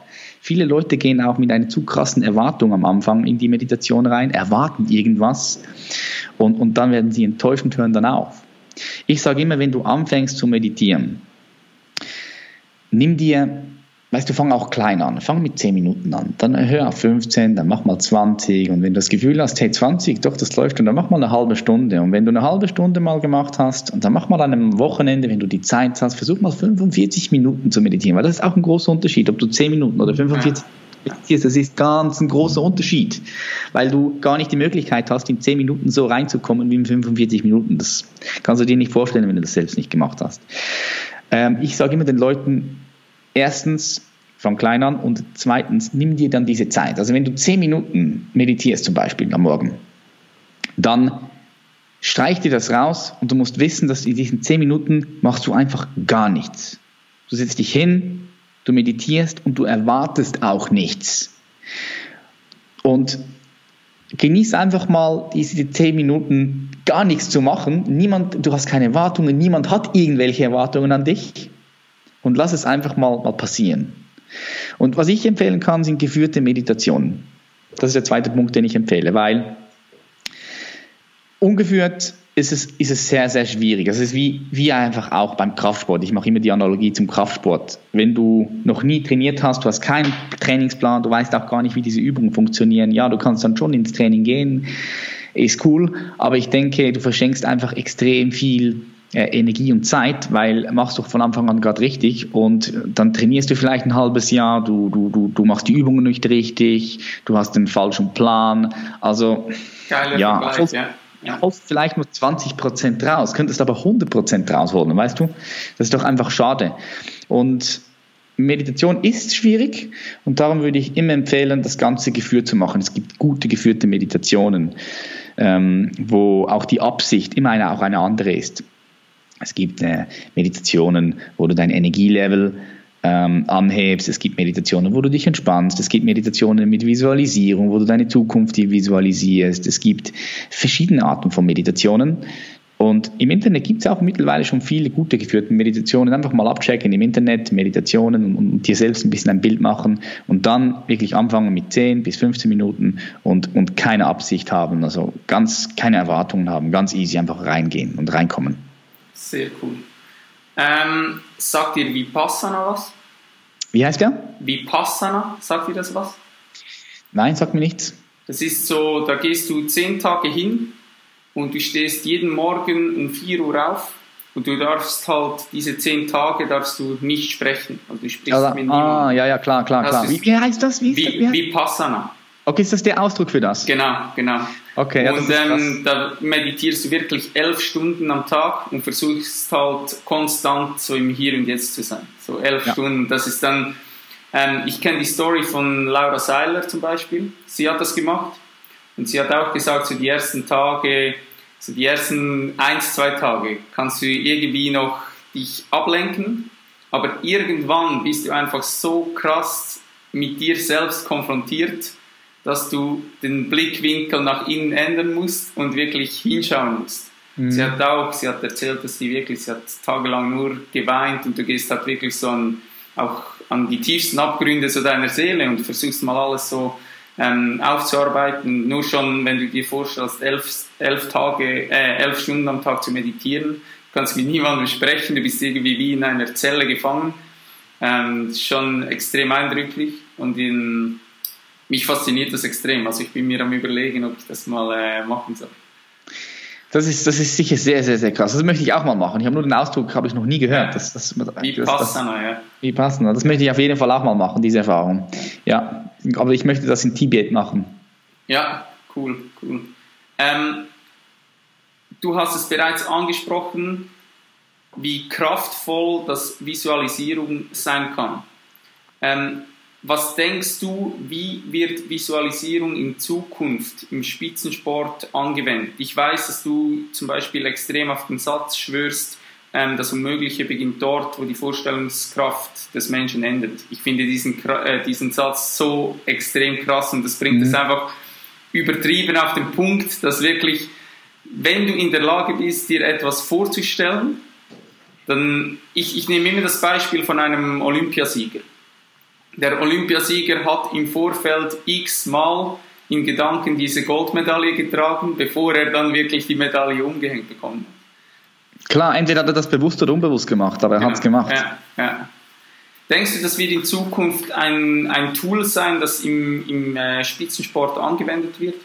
Viele Leute gehen auch mit einer zu krassen Erwartung am Anfang in die Meditation rein, erwarten irgendwas und, und dann werden sie enttäuscht und hören dann auf. Ich sage immer, wenn du anfängst zu meditieren, nimm dir Weißt du, fang auch klein an. Fang mit 10 Minuten an. Dann hör auf 15, dann mach mal 20. Und wenn du das Gefühl hast, hey, 20, doch, das läuft, und dann mach mal eine halbe Stunde. Und wenn du eine halbe Stunde mal gemacht hast, und dann mach mal an einem Wochenende, wenn du die Zeit hast, versuch mal 45 Minuten zu meditieren. Weil das ist auch ein großer Unterschied, ob du 10 Minuten oder 45 meditierst. Das ist ganz ein großer Unterschied. Weil du gar nicht die Möglichkeit hast, in 10 Minuten so reinzukommen wie in 45 Minuten. Das kannst du dir nicht vorstellen, wenn du das selbst nicht gemacht hast. Ähm, ich sage immer den Leuten, erstens, fang klein an und zweitens, nimm dir dann diese Zeit. Also wenn du zehn Minuten meditierst zum Beispiel am Morgen, dann streich dir das raus und du musst wissen, dass in diesen zehn Minuten machst du einfach gar nichts. Du setzt dich hin, du meditierst und du erwartest auch nichts. Und genieß einfach mal diese zehn Minuten gar nichts zu machen. Niemand, du hast keine Erwartungen, niemand hat irgendwelche Erwartungen an dich und lass es einfach mal, mal passieren. Und was ich empfehlen kann, sind geführte Meditationen. Das ist der zweite Punkt, den ich empfehle, weil ungeführt ist es, ist es sehr, sehr schwierig. Das ist wie, wie einfach auch beim Kraftsport. Ich mache immer die Analogie zum Kraftsport. Wenn du noch nie trainiert hast, du hast keinen Trainingsplan, du weißt auch gar nicht, wie diese Übungen funktionieren, ja, du kannst dann schon ins Training gehen, ist cool, aber ich denke, du verschenkst einfach extrem viel äh, Energie und Zeit, weil machst du von Anfang an gerade richtig und dann trainierst du vielleicht ein halbes Jahr, du, du, du, du machst die Übungen nicht richtig, du hast den falschen Plan. Also Geiler ja, holst, ja. Ja. holst vielleicht nur 20 Prozent raus, könntest aber 100 Prozent rausholen, weißt du? Das ist doch einfach schade. Und Meditation ist schwierig und darum würde ich immer empfehlen, das Ganze geführt zu machen. Es gibt gute geführte Meditationen, ähm, wo auch die Absicht immer eine, auch eine andere ist. Es gibt äh, Meditationen, wo du dein Energielevel ähm, anhebst. Es gibt Meditationen, wo du dich entspannst. Es gibt Meditationen mit Visualisierung, wo du deine Zukunft visualisierst. Es gibt verschiedene Arten von Meditationen. Und im Internet gibt es auch mittlerweile schon viele gute geführte Meditationen. Einfach mal abchecken im Internet, Meditationen und, dir selbst ein bisschen ein Bild machen und dann wirklich anfangen mit 10 bis 15 Minuten und, und keine Absicht haben, also ganz keine Erwartungen haben, ganz easy einfach reingehen und reinkommen. Sehr cool. Ähm, sagt dir Vipassana was? Wie heißt der? Vipassana, sagt dir das was? Nein, sagt mir nichts. Das ist so, da gehst du zehn Tage hin und du stehst jeden Morgen um 4 Uhr auf und du darfst halt diese zehn Tage darfst du nicht sprechen. Also du sprichst also, mit niemandem. Ah, ja, ja, klar, klar, klar. Wie, wie, heißt das? Wie, wie, Vipassana. Okay, ist das der Ausdruck für das? Genau, genau. Okay, ja, und ähm, da meditierst du wirklich elf Stunden am Tag und versuchst halt konstant so im Hier und Jetzt zu sein. So elf ja. Stunden. Das ist dann, ähm, ich kenne die Story von Laura Seiler zum Beispiel. Sie hat das gemacht und sie hat auch gesagt, so die ersten Tage, so die ersten eins, zwei Tage kannst du irgendwie noch dich ablenken, aber irgendwann bist du einfach so krass mit dir selbst konfrontiert, dass du den Blickwinkel nach innen ändern musst und wirklich hinschauen musst. Mhm. Sie hat auch, sie hat erzählt, dass sie wirklich, sie hat tagelang nur geweint und du gehst halt wirklich so an, auch an die tiefsten Abgründe so deiner Seele und versuchst mal alles so ähm, aufzuarbeiten. Nur schon, wenn du dir vorstellst, elf, elf Tage, äh, elf Stunden am Tag zu meditieren, du kannst mit niemandem sprechen, du bist irgendwie wie in einer Zelle gefangen. Ähm, schon extrem eindrücklich und in mich fasziniert das extrem. Also ich bin mir am überlegen, ob ich das mal äh, machen soll. Das ist, das ist sicher sehr, sehr, sehr krass. Das möchte ich auch mal machen. Ich habe nur den Ausdruck, habe ich noch nie gehört. Das, das, wie passender, ja. Wie passender. Das möchte ich auf jeden Fall auch mal machen, diese Erfahrung. Ja, aber ich möchte das in Tibet machen. Ja, cool, cool. Ähm, du hast es bereits angesprochen, wie kraftvoll das Visualisierung sein kann. Ähm, was denkst du, wie wird Visualisierung in Zukunft im Spitzensport angewendet? Ich weiß, dass du zum Beispiel extrem auf den Satz schwörst, ähm, das Unmögliche beginnt dort, wo die Vorstellungskraft des Menschen endet. Ich finde diesen, äh, diesen Satz so extrem krass und das bringt mhm. es einfach übertrieben auf den Punkt, dass wirklich, wenn du in der Lage bist, dir etwas vorzustellen, dann, ich, ich nehme immer das Beispiel von einem Olympiasieger der Olympiasieger hat im Vorfeld x-mal in Gedanken diese Goldmedaille getragen, bevor er dann wirklich die Medaille umgehängt bekommt. Klar, entweder hat er das bewusst oder unbewusst gemacht, aber er genau. hat es gemacht. Ja, ja. Denkst du, das wird in Zukunft ein, ein Tool sein, das im, im äh, Spitzensport angewendet wird?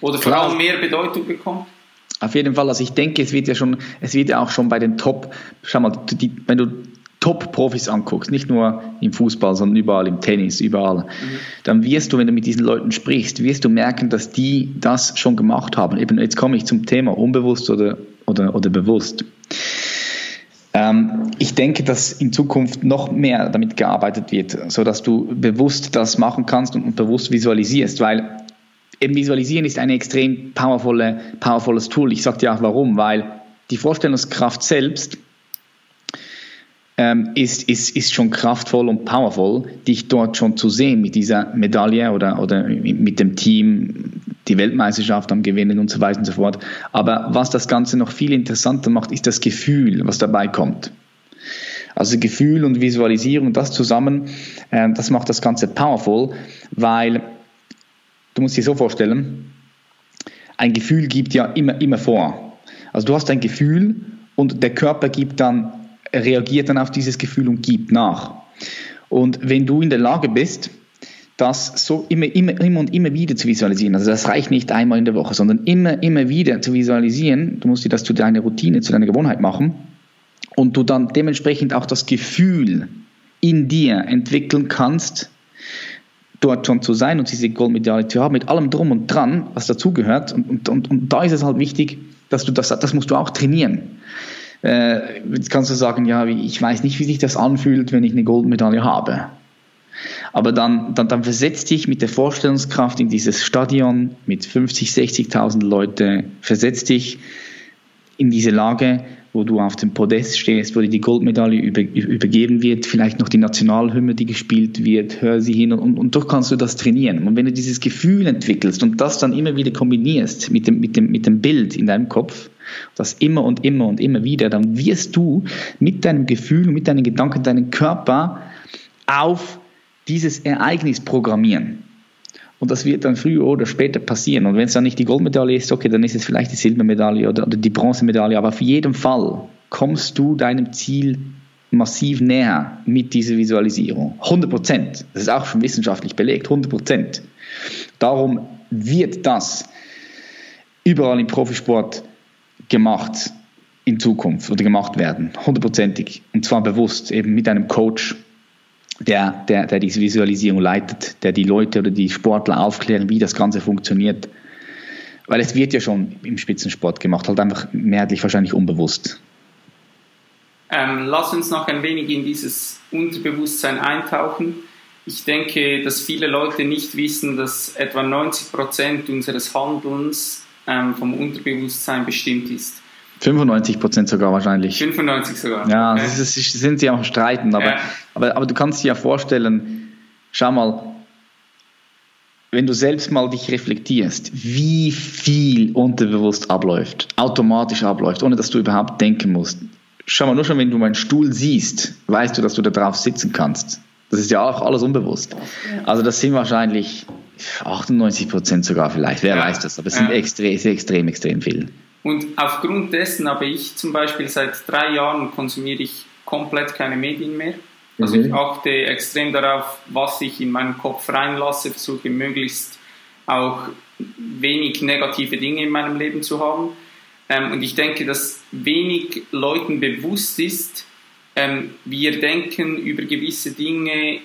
Oder vor allem mehr Bedeutung bekommt? Auf jeden Fall, also ich denke, es wird ja schon, es wird ja auch schon bei den Top, schau mal, die, wenn du Top-Profis anguckst, nicht nur im Fußball, sondern überall im Tennis, überall, mhm. dann wirst du, wenn du mit diesen Leuten sprichst, wirst du merken, dass die das schon gemacht haben. Eben, jetzt komme ich zum Thema, unbewusst oder, oder, oder bewusst. Ähm, ich denke, dass in Zukunft noch mehr damit gearbeitet wird, sodass du bewusst das machen kannst und, und bewusst visualisierst, weil eben Visualisieren ist ein extrem powervolle, powervolles Tool. Ich sage dir auch warum, weil die Vorstellungskraft selbst ähm, ist, ist, ist schon kraftvoll und powerful, dich dort schon zu sehen mit dieser Medaille oder, oder mit dem Team, die Weltmeisterschaft am Gewinnen und so weiter und so fort. Aber was das Ganze noch viel interessanter macht, ist das Gefühl, was dabei kommt. Also Gefühl und Visualisierung, das zusammen, äh, das macht das Ganze powerful, weil du musst dir so vorstellen, ein Gefühl gibt ja immer, immer vor. Also du hast ein Gefühl und der Körper gibt dann reagiert dann auf dieses Gefühl und gibt nach. Und wenn du in der Lage bist, das so immer, immer, immer und immer wieder zu visualisieren. Also das reicht nicht einmal in der Woche, sondern immer, immer wieder zu visualisieren. Du musst dir das zu deiner Routine, zu deiner Gewohnheit machen und du dann dementsprechend auch das Gefühl in dir entwickeln kannst, dort schon zu sein und diese Goldmedaille zu haben, mit allem drum und dran, was dazugehört. Und, und, und, und da ist es halt wichtig, dass du das, das musst du auch trainieren. Äh, jetzt kannst du sagen, ja, ich weiß nicht, wie sich das anfühlt, wenn ich eine Goldmedaille habe. Aber dann, dann, dann versetz dich mit der Vorstellungskraft in dieses Stadion mit 50, 60.000 Leute, versetz dich in diese Lage, wo du auf dem Podest stehst, wo dir die Goldmedaille über, übergeben wird, vielleicht noch die Nationalhymne, die gespielt wird, hör sie hin und, und doch kannst du das trainieren. Und wenn du dieses Gefühl entwickelst und das dann immer wieder kombinierst mit dem, mit dem, mit dem Bild in deinem Kopf, das immer und immer und immer wieder, dann wirst du mit deinem Gefühl, mit deinen Gedanken, deinen Körper auf dieses Ereignis programmieren. Und das wird dann früher oder später passieren. Und wenn es dann nicht die Goldmedaille ist, okay, dann ist es vielleicht die Silbermedaille oder, oder die Bronzemedaille. Aber auf jeden Fall kommst du deinem Ziel massiv näher mit dieser Visualisierung. 100 Prozent. Das ist auch schon wissenschaftlich belegt. 100 Prozent. Darum wird das überall im Profisport gemacht in Zukunft oder gemacht werden. Hundertprozentig. Und zwar bewusst, eben mit einem Coach der, der, der diese Visualisierung leitet, der die Leute oder die Sportler aufklären, wie das Ganze funktioniert. Weil es wird ja schon im Spitzensport gemacht, halt einfach mehrheitlich wahrscheinlich unbewusst. Ähm, lass uns noch ein wenig in dieses Unterbewusstsein eintauchen. Ich denke, dass viele Leute nicht wissen, dass etwa 90 Prozent unseres Handelns ähm, vom Unterbewusstsein bestimmt ist. 95 Prozent sogar wahrscheinlich. 95 sogar. Ja, okay. das ist, sind sie auch streiten, aber, ja. aber, aber du kannst dir ja vorstellen, schau mal, wenn du selbst mal dich reflektierst, wie viel unterbewusst abläuft, automatisch abläuft, ohne dass du überhaupt denken musst. Schau mal, nur schon wenn du meinen Stuhl siehst, weißt du, dass du da drauf sitzen kannst. Das ist ja auch alles unbewusst. Also das sind wahrscheinlich 98 Prozent sogar vielleicht, wer ja. weiß das, aber es sind ja. extrem, extrem, extrem viel. Und aufgrund dessen habe ich zum Beispiel seit drei Jahren konsumiere ich komplett keine Medien mehr. Also mhm. ich achte extrem darauf, was ich in meinen Kopf reinlasse, versuche möglichst auch wenig negative Dinge in meinem Leben zu haben. Ähm, und ich denke, dass wenig Leuten bewusst ist, ähm, wir denken über gewisse Dinge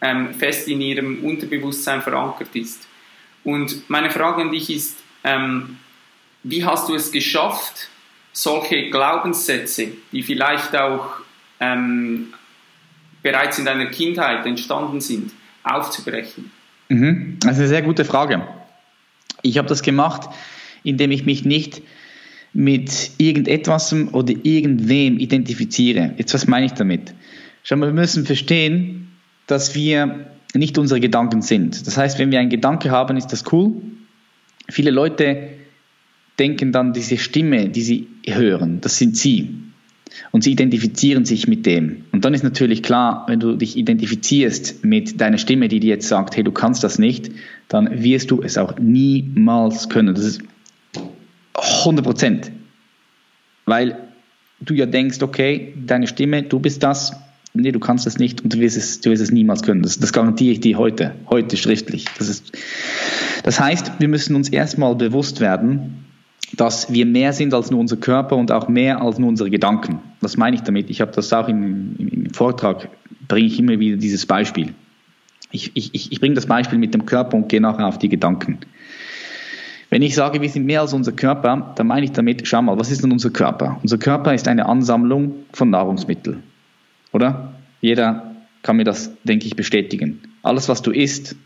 ähm, fest in ihrem Unterbewusstsein verankert ist. Und meine Frage an dich ist, ähm, wie hast du es geschafft, solche Glaubenssätze, die vielleicht auch ähm, bereits in deiner Kindheit entstanden sind, aufzubrechen? Mhm. Das ist eine sehr gute Frage. Ich habe das gemacht, indem ich mich nicht mit irgendetwas oder irgendwem identifiziere. Jetzt, was meine ich damit? Schau mal, wir müssen verstehen, dass wir nicht unsere Gedanken sind. Das heißt, wenn wir einen Gedanke haben, ist das cool. Viele Leute denken dann, diese Stimme, die sie hören, das sind sie. Und sie identifizieren sich mit dem. Und dann ist natürlich klar, wenn du dich identifizierst mit deiner Stimme, die dir jetzt sagt, hey, du kannst das nicht, dann wirst du es auch niemals können. Das ist 100 Prozent. Weil du ja denkst, okay, deine Stimme, du bist das, nee, du kannst das nicht und du wirst es, du wirst es niemals können. Das, das garantiere ich dir heute, heute schriftlich. Das, ist, das heißt, wir müssen uns erstmal bewusst werden, dass wir mehr sind als nur unser Körper und auch mehr als nur unsere Gedanken. Was meine ich damit? Ich habe das auch im, im, im Vortrag, bringe ich immer wieder dieses Beispiel. Ich, ich, ich bringe das Beispiel mit dem Körper und gehe nachher auf die Gedanken. Wenn ich sage, wir sind mehr als unser Körper, dann meine ich damit, schau mal, was ist denn unser Körper? Unser Körper ist eine Ansammlung von Nahrungsmitteln. Oder? Jeder kann mir das, denke ich, bestätigen. Alles, was du isst,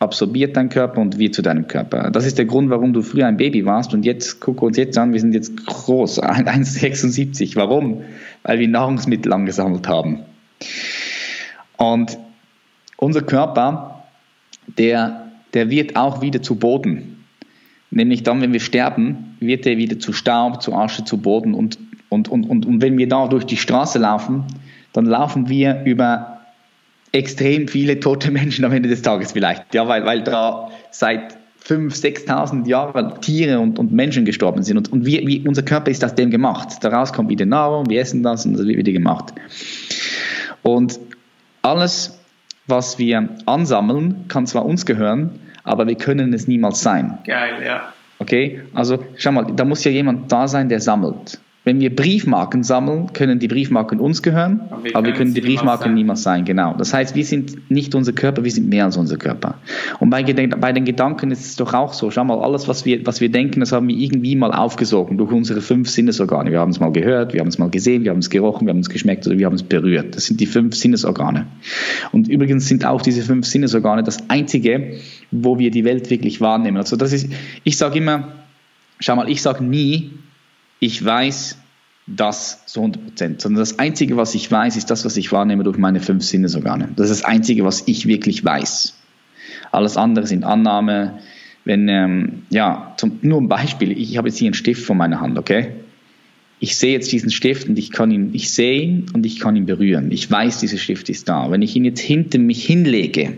absorbiert dein Körper und wird zu deinem Körper. Das ist der Grund, warum du früher ein Baby warst und jetzt, guck uns jetzt an, wir sind jetzt groß, 1,76. Warum? Weil wir Nahrungsmittel angesammelt haben. Und unser Körper, der, der wird auch wieder zu Boden. Nämlich dann, wenn wir sterben, wird er wieder zu Staub, zu Asche, zu Boden. Und, und, und, und, und wenn wir da durch die Straße laufen, dann laufen wir über extrem viele tote Menschen am Ende des Tages vielleicht. Ja, weil, weil da seit 5.000, 6.000 Jahren Tiere und, und Menschen gestorben sind. Und, und wir, wie, unser Körper ist aus dem gemacht. Daraus kommt wieder Nahrung, wir essen das und das wird wieder gemacht. Und alles, was wir ansammeln, kann zwar uns gehören, aber wir können es niemals sein. Geil, ja. Okay, also schau mal, da muss ja jemand da sein, der sammelt. Wenn wir Briefmarken sammeln, können die Briefmarken uns gehören, aber wir, aber wir können die Briefmarken niemals sein. Genau. Das heißt, wir sind nicht unser Körper, wir sind mehr als unser Körper. Und bei, bei, den Gedanken ist es doch auch so. Schau mal, alles, was wir, was wir denken, das haben wir irgendwie mal aufgesogen durch unsere fünf Sinnesorgane. Wir haben es mal gehört, wir haben es mal gesehen, wir haben es gerochen, wir haben es geschmeckt oder wir haben es berührt. Das sind die fünf Sinnesorgane. Und übrigens sind auch diese fünf Sinnesorgane das einzige, wo wir die Welt wirklich wahrnehmen. Also das ist, ich sage immer, schau mal, ich sage nie, ich weiß das zu 100 Prozent, sondern das Einzige, was ich weiß, ist das, was ich wahrnehme durch meine fünf Sinnesorgane. Das ist das Einzige, was ich wirklich weiß. Alles andere sind Annahme. Wenn, ähm, ja, zum, nur ein Beispiel, ich habe jetzt hier einen Stift vor meiner Hand, okay? Ich sehe jetzt diesen Stift und ich kann ihn, ich sehe ihn und ich kann ihn berühren. Ich weiß, dieser Stift ist da. Wenn ich ihn jetzt hinter mich hinlege,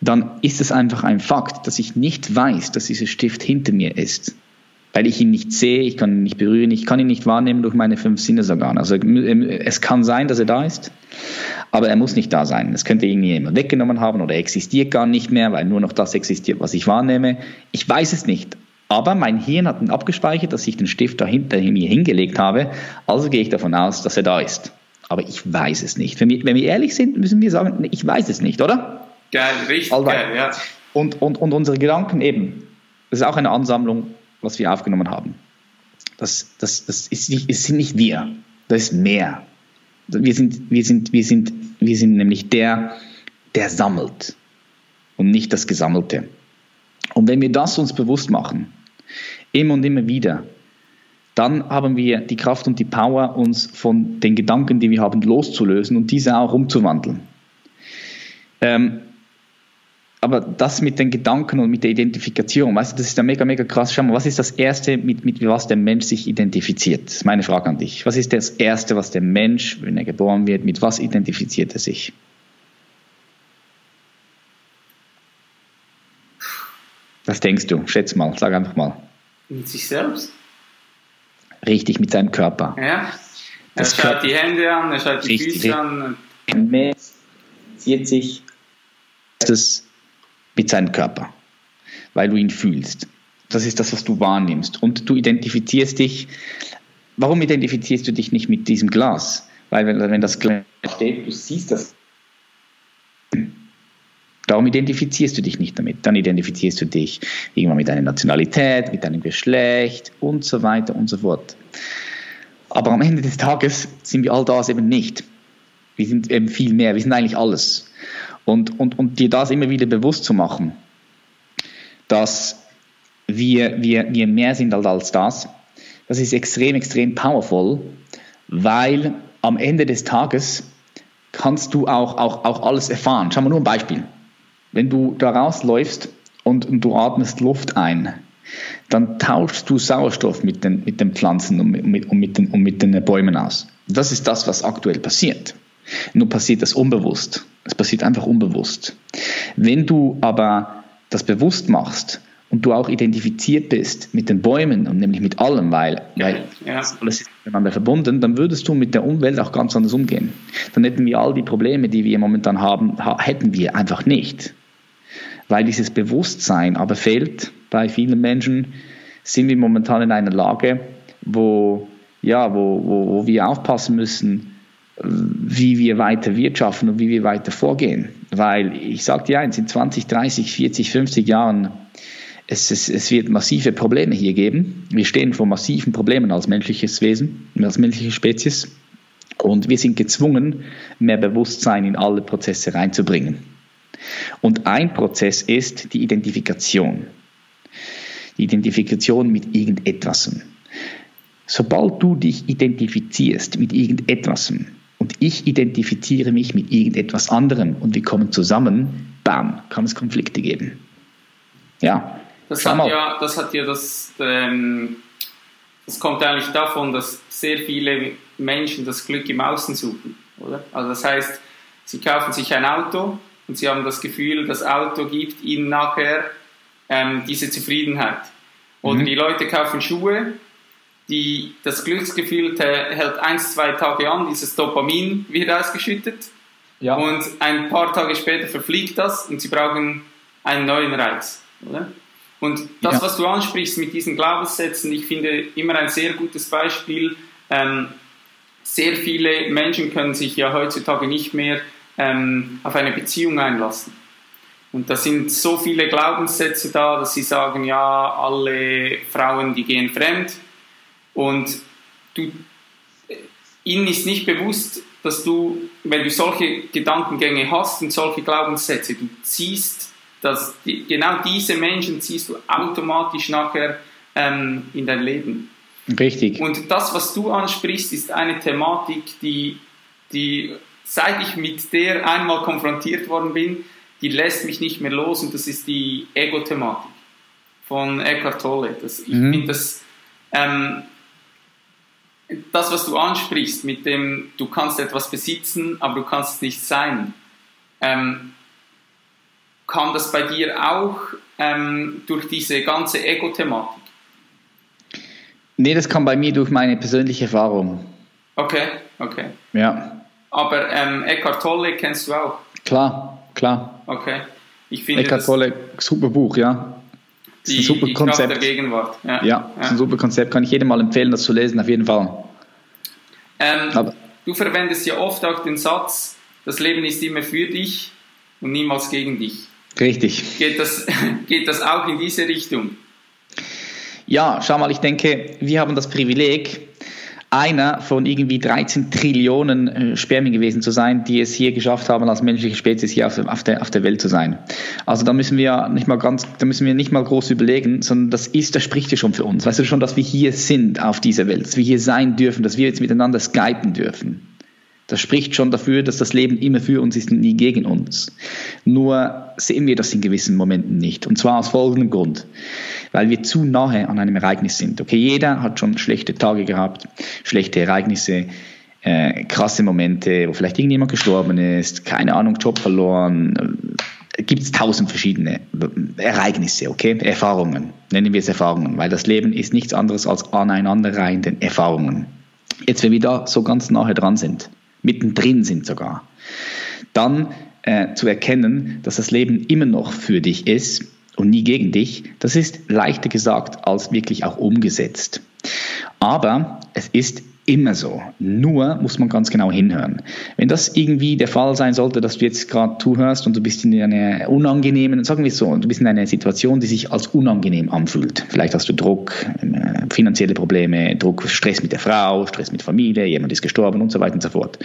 dann ist es einfach ein Fakt, dass ich nicht weiß, dass dieser Stift hinter mir ist weil ich ihn nicht sehe, ich kann ihn nicht berühren, ich kann ihn nicht wahrnehmen durch meine fünf Sinnesorgane. Also ähm, es kann sein, dass er da ist, aber er muss nicht da sein. Es könnte irgendwie jemand weggenommen haben oder er existiert gar nicht mehr, weil nur noch das existiert, was ich wahrnehme. Ich weiß es nicht. Aber mein Hirn hat ihn abgespeichert, dass ich den Stift dahinter mir hingelegt habe. Also gehe ich davon aus, dass er da ist. Aber ich weiß es nicht. Wenn wir, wenn wir ehrlich sind, müssen wir sagen, ich weiß es nicht, oder? Geil, richtig Alright. geil, ja. Und, und, und unsere Gedanken eben, das ist auch eine Ansammlung was wir aufgenommen haben. Das, das, das ist nicht, es sind nicht wir, das ist mehr. Wir sind, wir sind, wir sind, wir sind nämlich der, der sammelt und nicht das Gesammelte. Und wenn wir das uns bewusst machen, immer und immer wieder, dann haben wir die Kraft und die Power, uns von den Gedanken, die wir haben, loszulösen und diese auch umzuwandeln. Ähm, aber das mit den Gedanken und mit der Identifikation, weißt du, das ist ja mega, mega krass. Schau mal, was ist das Erste, mit, mit was der Mensch sich identifiziert? Das ist meine Frage an dich. Was ist das Erste, was der Mensch, wenn er geboren wird, mit was identifiziert er sich? Was denkst du? Schätz mal, sag einfach mal. Mit sich selbst. Richtig, mit seinem Körper. Ja. Er das schaut die Hände an, er schaut die. Füße an. Mensch identifiziert sich mit seinem Körper, weil du ihn fühlst. Das ist das, was du wahrnimmst. Und du identifizierst dich. Warum identifizierst du dich nicht mit diesem Glas? Weil wenn, wenn das Glas steht, du siehst das. Darum identifizierst du dich nicht damit. Dann identifizierst du dich irgendwann mit deiner Nationalität, mit deinem Geschlecht und so weiter und so fort. Aber am Ende des Tages sind wir all das eben nicht. Wir sind eben viel mehr. Wir sind eigentlich alles. Und, und, und dir das immer wieder bewusst zu machen, dass wir, wir, wir mehr sind als das, das ist extrem, extrem powerful, weil am Ende des Tages kannst du auch, auch, auch alles erfahren. Schau mal nur ein Beispiel. Wenn du da rausläufst und, und du atmest Luft ein, dann tauschst du Sauerstoff mit den, mit den Pflanzen und mit, und, mit den, und mit den Bäumen aus. Das ist das, was aktuell passiert. Nur passiert das unbewusst. Es passiert einfach unbewusst. Wenn du aber das bewusst machst und du auch identifiziert bist mit den Bäumen und nämlich mit allem, weil, weil ja. alles ist miteinander verbunden, dann würdest du mit der Umwelt auch ganz anders umgehen. Dann hätten wir all die Probleme, die wir momentan haben, hätten wir einfach nicht. Weil dieses Bewusstsein aber fehlt bei vielen Menschen, sind wir momentan in einer Lage, wo, ja, wo, wo, wo wir aufpassen müssen, wie wir weiter wirtschaften und wie wir weiter vorgehen. Weil ich sage dir eins, in 20, 30, 40, 50 Jahren, es, es, es wird massive Probleme hier geben. Wir stehen vor massiven Problemen als menschliches Wesen, als menschliche Spezies. Und wir sind gezwungen, mehr Bewusstsein in alle Prozesse reinzubringen. Und ein Prozess ist die Identifikation. Die Identifikation mit irgendetwas. Sobald du dich identifizierst mit irgendetwas und ich identifiziere mich mit irgendetwas anderem und wir kommen zusammen, bam, kann es Konflikte geben. Ja. Das hat ja, das hat ja das, ähm, das kommt eigentlich davon, dass sehr viele Menschen das Glück im Außen suchen, oder? Also das heißt, sie kaufen sich ein Auto und sie haben das Gefühl, das Auto gibt ihnen nachher ähm, diese Zufriedenheit. Oder mhm. die Leute kaufen Schuhe, die, das Glücksgefühl hält ein, zwei Tage an, dieses Dopamin wird ausgeschüttet ja. und ein paar Tage später verfliegt das und sie brauchen einen neuen Reiz. Oder? Und das, ja. was du ansprichst mit diesen Glaubenssätzen, ich finde immer ein sehr gutes Beispiel. Ähm, sehr viele Menschen können sich ja heutzutage nicht mehr ähm, auf eine Beziehung einlassen. Und da sind so viele Glaubenssätze da, dass sie sagen, ja, alle Frauen, die gehen fremd. Und du, ihnen ist nicht bewusst, dass du, wenn du solche Gedankengänge hast und solche Glaubenssätze, du ziehst, dass die, genau diese Menschen ziehst du automatisch nachher ähm, in dein Leben. Richtig. Und das, was du ansprichst, ist eine Thematik, die, die seit ich mit der einmal konfrontiert worden bin, die lässt mich nicht mehr los und das ist die Ego-Thematik von Eckhart Tolle. Das, ich mhm. finde das, ähm, das, was du ansprichst, mit dem du kannst etwas besitzen, aber du kannst es nicht sein, ähm, kam das bei dir auch ähm, durch diese ganze Ego-Thematik? Nee, das kam bei mir durch meine persönliche Erfahrung. Okay, okay. Ja. Aber ähm, Eckhart Tolle kennst du auch? Klar, klar. Okay. Ich finde Eckhart Tolle, super Buch, ja. Das ist ein super die Konzept. der Gegenwart. Ja, ja, ja. ist ein super Konzept. Kann ich jedem mal empfehlen, das zu lesen, auf jeden Fall. Ähm, du verwendest ja oft auch den Satz, das Leben ist immer für dich und niemals gegen dich. Richtig. Geht das, geht das auch in diese Richtung? Ja, schau mal, ich denke, wir haben das Privileg, einer von irgendwie 13 Trillionen äh, Spermien gewesen zu sein, die es hier geschafft haben, als menschliche Spezies hier auf, auf, der, auf der Welt zu sein. Also da müssen wir nicht mal ganz, da müssen wir nicht mal groß überlegen, sondern das ist, das spricht ja schon für uns. Weißt du schon, dass wir hier sind auf dieser Welt, dass wir hier sein dürfen, dass wir jetzt miteinander skypen dürfen. Das spricht schon dafür, dass das Leben immer für uns ist und nie gegen uns. Nur sehen wir das in gewissen Momenten nicht. Und zwar aus folgendem Grund. Weil wir zu nahe an einem Ereignis sind. Okay, jeder hat schon schlechte Tage gehabt, schlechte Ereignisse, äh, krasse Momente, wo vielleicht irgendjemand gestorben ist, keine Ahnung, Job verloren. Äh, Gibt es tausend verschiedene Ereignisse, okay? Erfahrungen. Nennen wir es Erfahrungen, weil das Leben ist nichts anderes als aneinanderreihenden Erfahrungen. Jetzt, wenn wir da so ganz nahe dran sind, mittendrin sind sogar, dann äh, zu erkennen, dass das Leben immer noch für dich ist und nie gegen dich, das ist leichter gesagt als wirklich auch umgesetzt. Aber es ist immer so. Nur muss man ganz genau hinhören. Wenn das irgendwie der Fall sein sollte, dass du jetzt gerade zuhörst und du bist in einer unangenehmen, sagen wir es so, du bist in einer Situation, die sich als unangenehm anfühlt. Vielleicht hast du Druck, äh, finanzielle Probleme, Druck, Stress mit der Frau, Stress mit Familie, jemand ist gestorben und so weiter und so fort.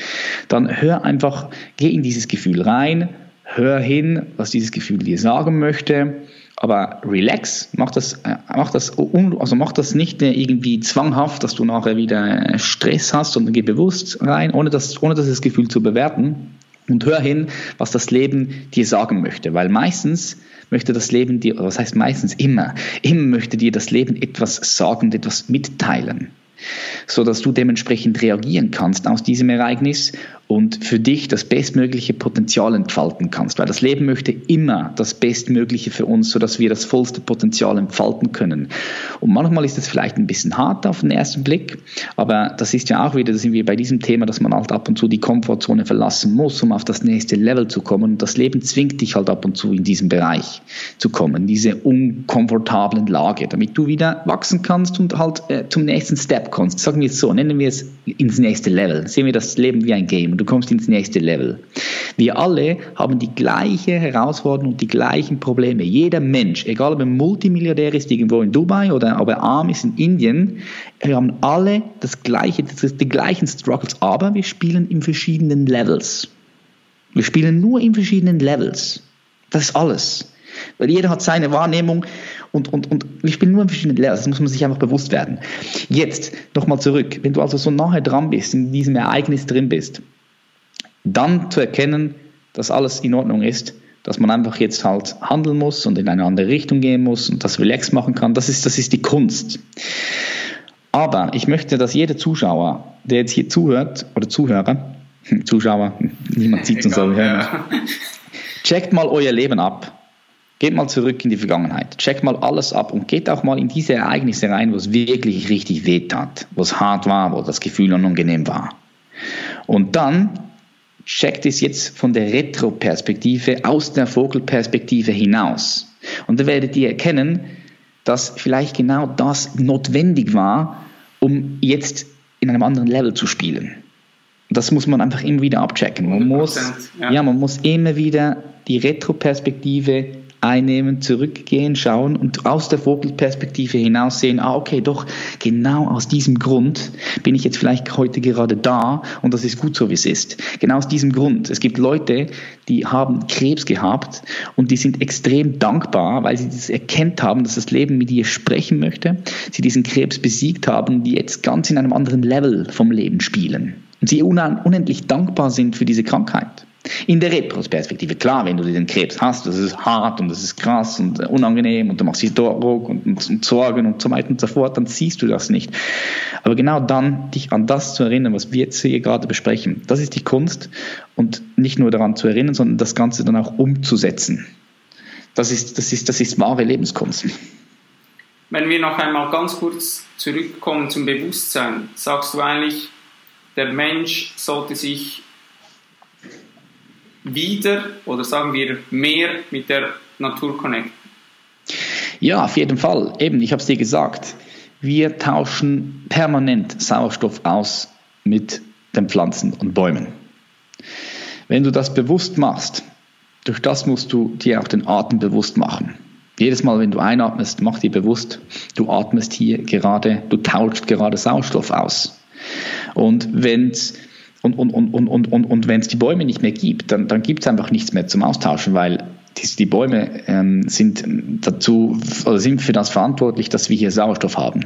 Dann hör einfach, geh in dieses Gefühl rein, hör hin, was dieses Gefühl dir sagen möchte aber relax, mach das, äh, mach das, also mach das nicht irgendwie zwanghaft, dass du nachher wieder Stress hast, sondern geh bewusst rein, ohne das, ohne das Gefühl zu bewerten. Und hör hin, was das Leben dir sagen möchte, weil meistens möchte das Leben dir, was heißt meistens? Immer, immer möchte dir das Leben etwas sagen und etwas mitteilen. So dass du dementsprechend reagieren kannst aus diesem Ereignis und für dich das bestmögliche Potenzial entfalten kannst, weil das Leben möchte immer das Bestmögliche für uns, so dass wir das vollste Potenzial entfalten können. Und manchmal ist das vielleicht ein bisschen hart auf den ersten Blick, aber das ist ja auch wieder, da sind wir bei diesem Thema, dass man halt ab und zu die Komfortzone verlassen muss, um auf das nächste Level zu kommen. Und das Leben zwingt dich halt ab und zu in diesem Bereich zu kommen, diese unkomfortablen Lage, damit du wieder wachsen kannst und halt äh, zum nächsten Step kommst. Sagen wir es so, nennen wir es ins nächste Level. Sehen wir das Leben wie ein Game und du kommst ins nächste Level. Wir alle haben die gleiche Herausforderung und die gleichen Probleme. Jeder Mensch, egal ob er Multimilliardär ist irgendwo in Dubai oder ob er arm ist in Indien, wir haben alle das gleiche, das die gleichen Struggles, aber wir spielen in verschiedenen Levels. Wir spielen nur in verschiedenen Levels. Das ist alles. Weil jeder hat seine Wahrnehmung und, und, und wir spielen nur in verschiedenen Levels. Das muss man sich einfach bewusst werden. Jetzt nochmal zurück. Wenn du also so nahe dran bist, in diesem Ereignis drin bist, dann zu erkennen, dass alles in Ordnung ist, dass man einfach jetzt halt handeln muss und in eine andere Richtung gehen muss und das relax machen kann, das ist, das ist die Kunst. Aber ich möchte, dass jeder Zuschauer, der jetzt hier zuhört oder Zuhörer, Zuschauer, niemand sieht uns aber hören, checkt mal euer Leben ab. Geht mal zurück in die Vergangenheit. Checkt mal alles ab und geht auch mal in diese Ereignisse rein, wo es wirklich richtig weh tat, wo es hart war, wo das Gefühl unangenehm war. Und dann checkt es jetzt von der Retro-Perspektive aus der Vogelperspektive hinaus. Und dann werdet ihr erkennen, dass vielleicht genau das notwendig war, um jetzt in einem anderen Level zu spielen. Das muss man einfach immer wieder abchecken. Man muss, ja. ja. man muss immer wieder die Retro-Perspektive einnehmen, zurückgehen, schauen und aus der Vogelperspektive hinaus sehen, ah, okay, doch, genau aus diesem Grund bin ich jetzt vielleicht heute gerade da und das ist gut so, wie es ist. Genau aus diesem Grund. Es gibt Leute, die haben Krebs gehabt und die sind extrem dankbar, weil sie das erkennt haben, dass das Leben mit ihr sprechen möchte, sie diesen Krebs besiegt haben, die jetzt ganz in einem anderen Level vom Leben spielen. Und sie unendlich dankbar sind für diese Krankheit. In der Retrospektive, klar, wenn du den Krebs hast, das ist hart und das ist krass und unangenehm und du machst dir Druck und, und, und, Sorgen und so weiter und so fort, dann siehst du das nicht. Aber genau dann, dich an das zu erinnern, was wir jetzt hier gerade besprechen, das ist die Kunst und nicht nur daran zu erinnern, sondern das Ganze dann auch umzusetzen. Das ist, das ist, das ist wahre Lebenskunst. Wenn wir noch einmal ganz kurz zurückkommen zum Bewusstsein, sagst du eigentlich, der Mensch sollte sich wieder oder sagen wir mehr mit der Natur connecten? Ja, auf jeden Fall. Eben, ich habe es dir gesagt. Wir tauschen permanent Sauerstoff aus mit den Pflanzen und Bäumen. Wenn du das bewusst machst, durch das musst du dir auch den Atem bewusst machen. Jedes Mal, wenn du einatmest, mach dir bewusst, du atmest hier gerade, du tauschst gerade Sauerstoff aus. Und wenn es und, und, und, und, und, und, und wenn es die Bäume nicht mehr gibt, dann, dann gibt es einfach nichts mehr zum Austauschen, weil die, die Bäume ähm, sind dazu oder sind für das verantwortlich, dass wir hier Sauerstoff haben.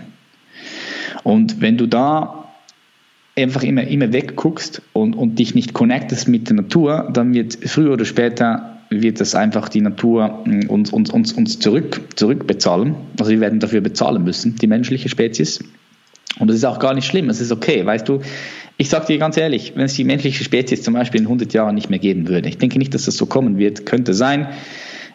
Und wenn du da einfach immer, immer wegguckst und, und dich nicht connectest mit der Natur, dann wird früher oder später wird das einfach die Natur mm, uns, uns, uns, uns zurück, zurückbezahlen. Also wir werden dafür bezahlen müssen, die menschliche Spezies. Und das ist auch gar nicht schlimm, es ist okay. Weißt du, ich sage dir ganz ehrlich, wenn es die menschliche Spezies zum Beispiel in 100 Jahren nicht mehr geben würde, ich denke nicht, dass das so kommen wird, könnte sein.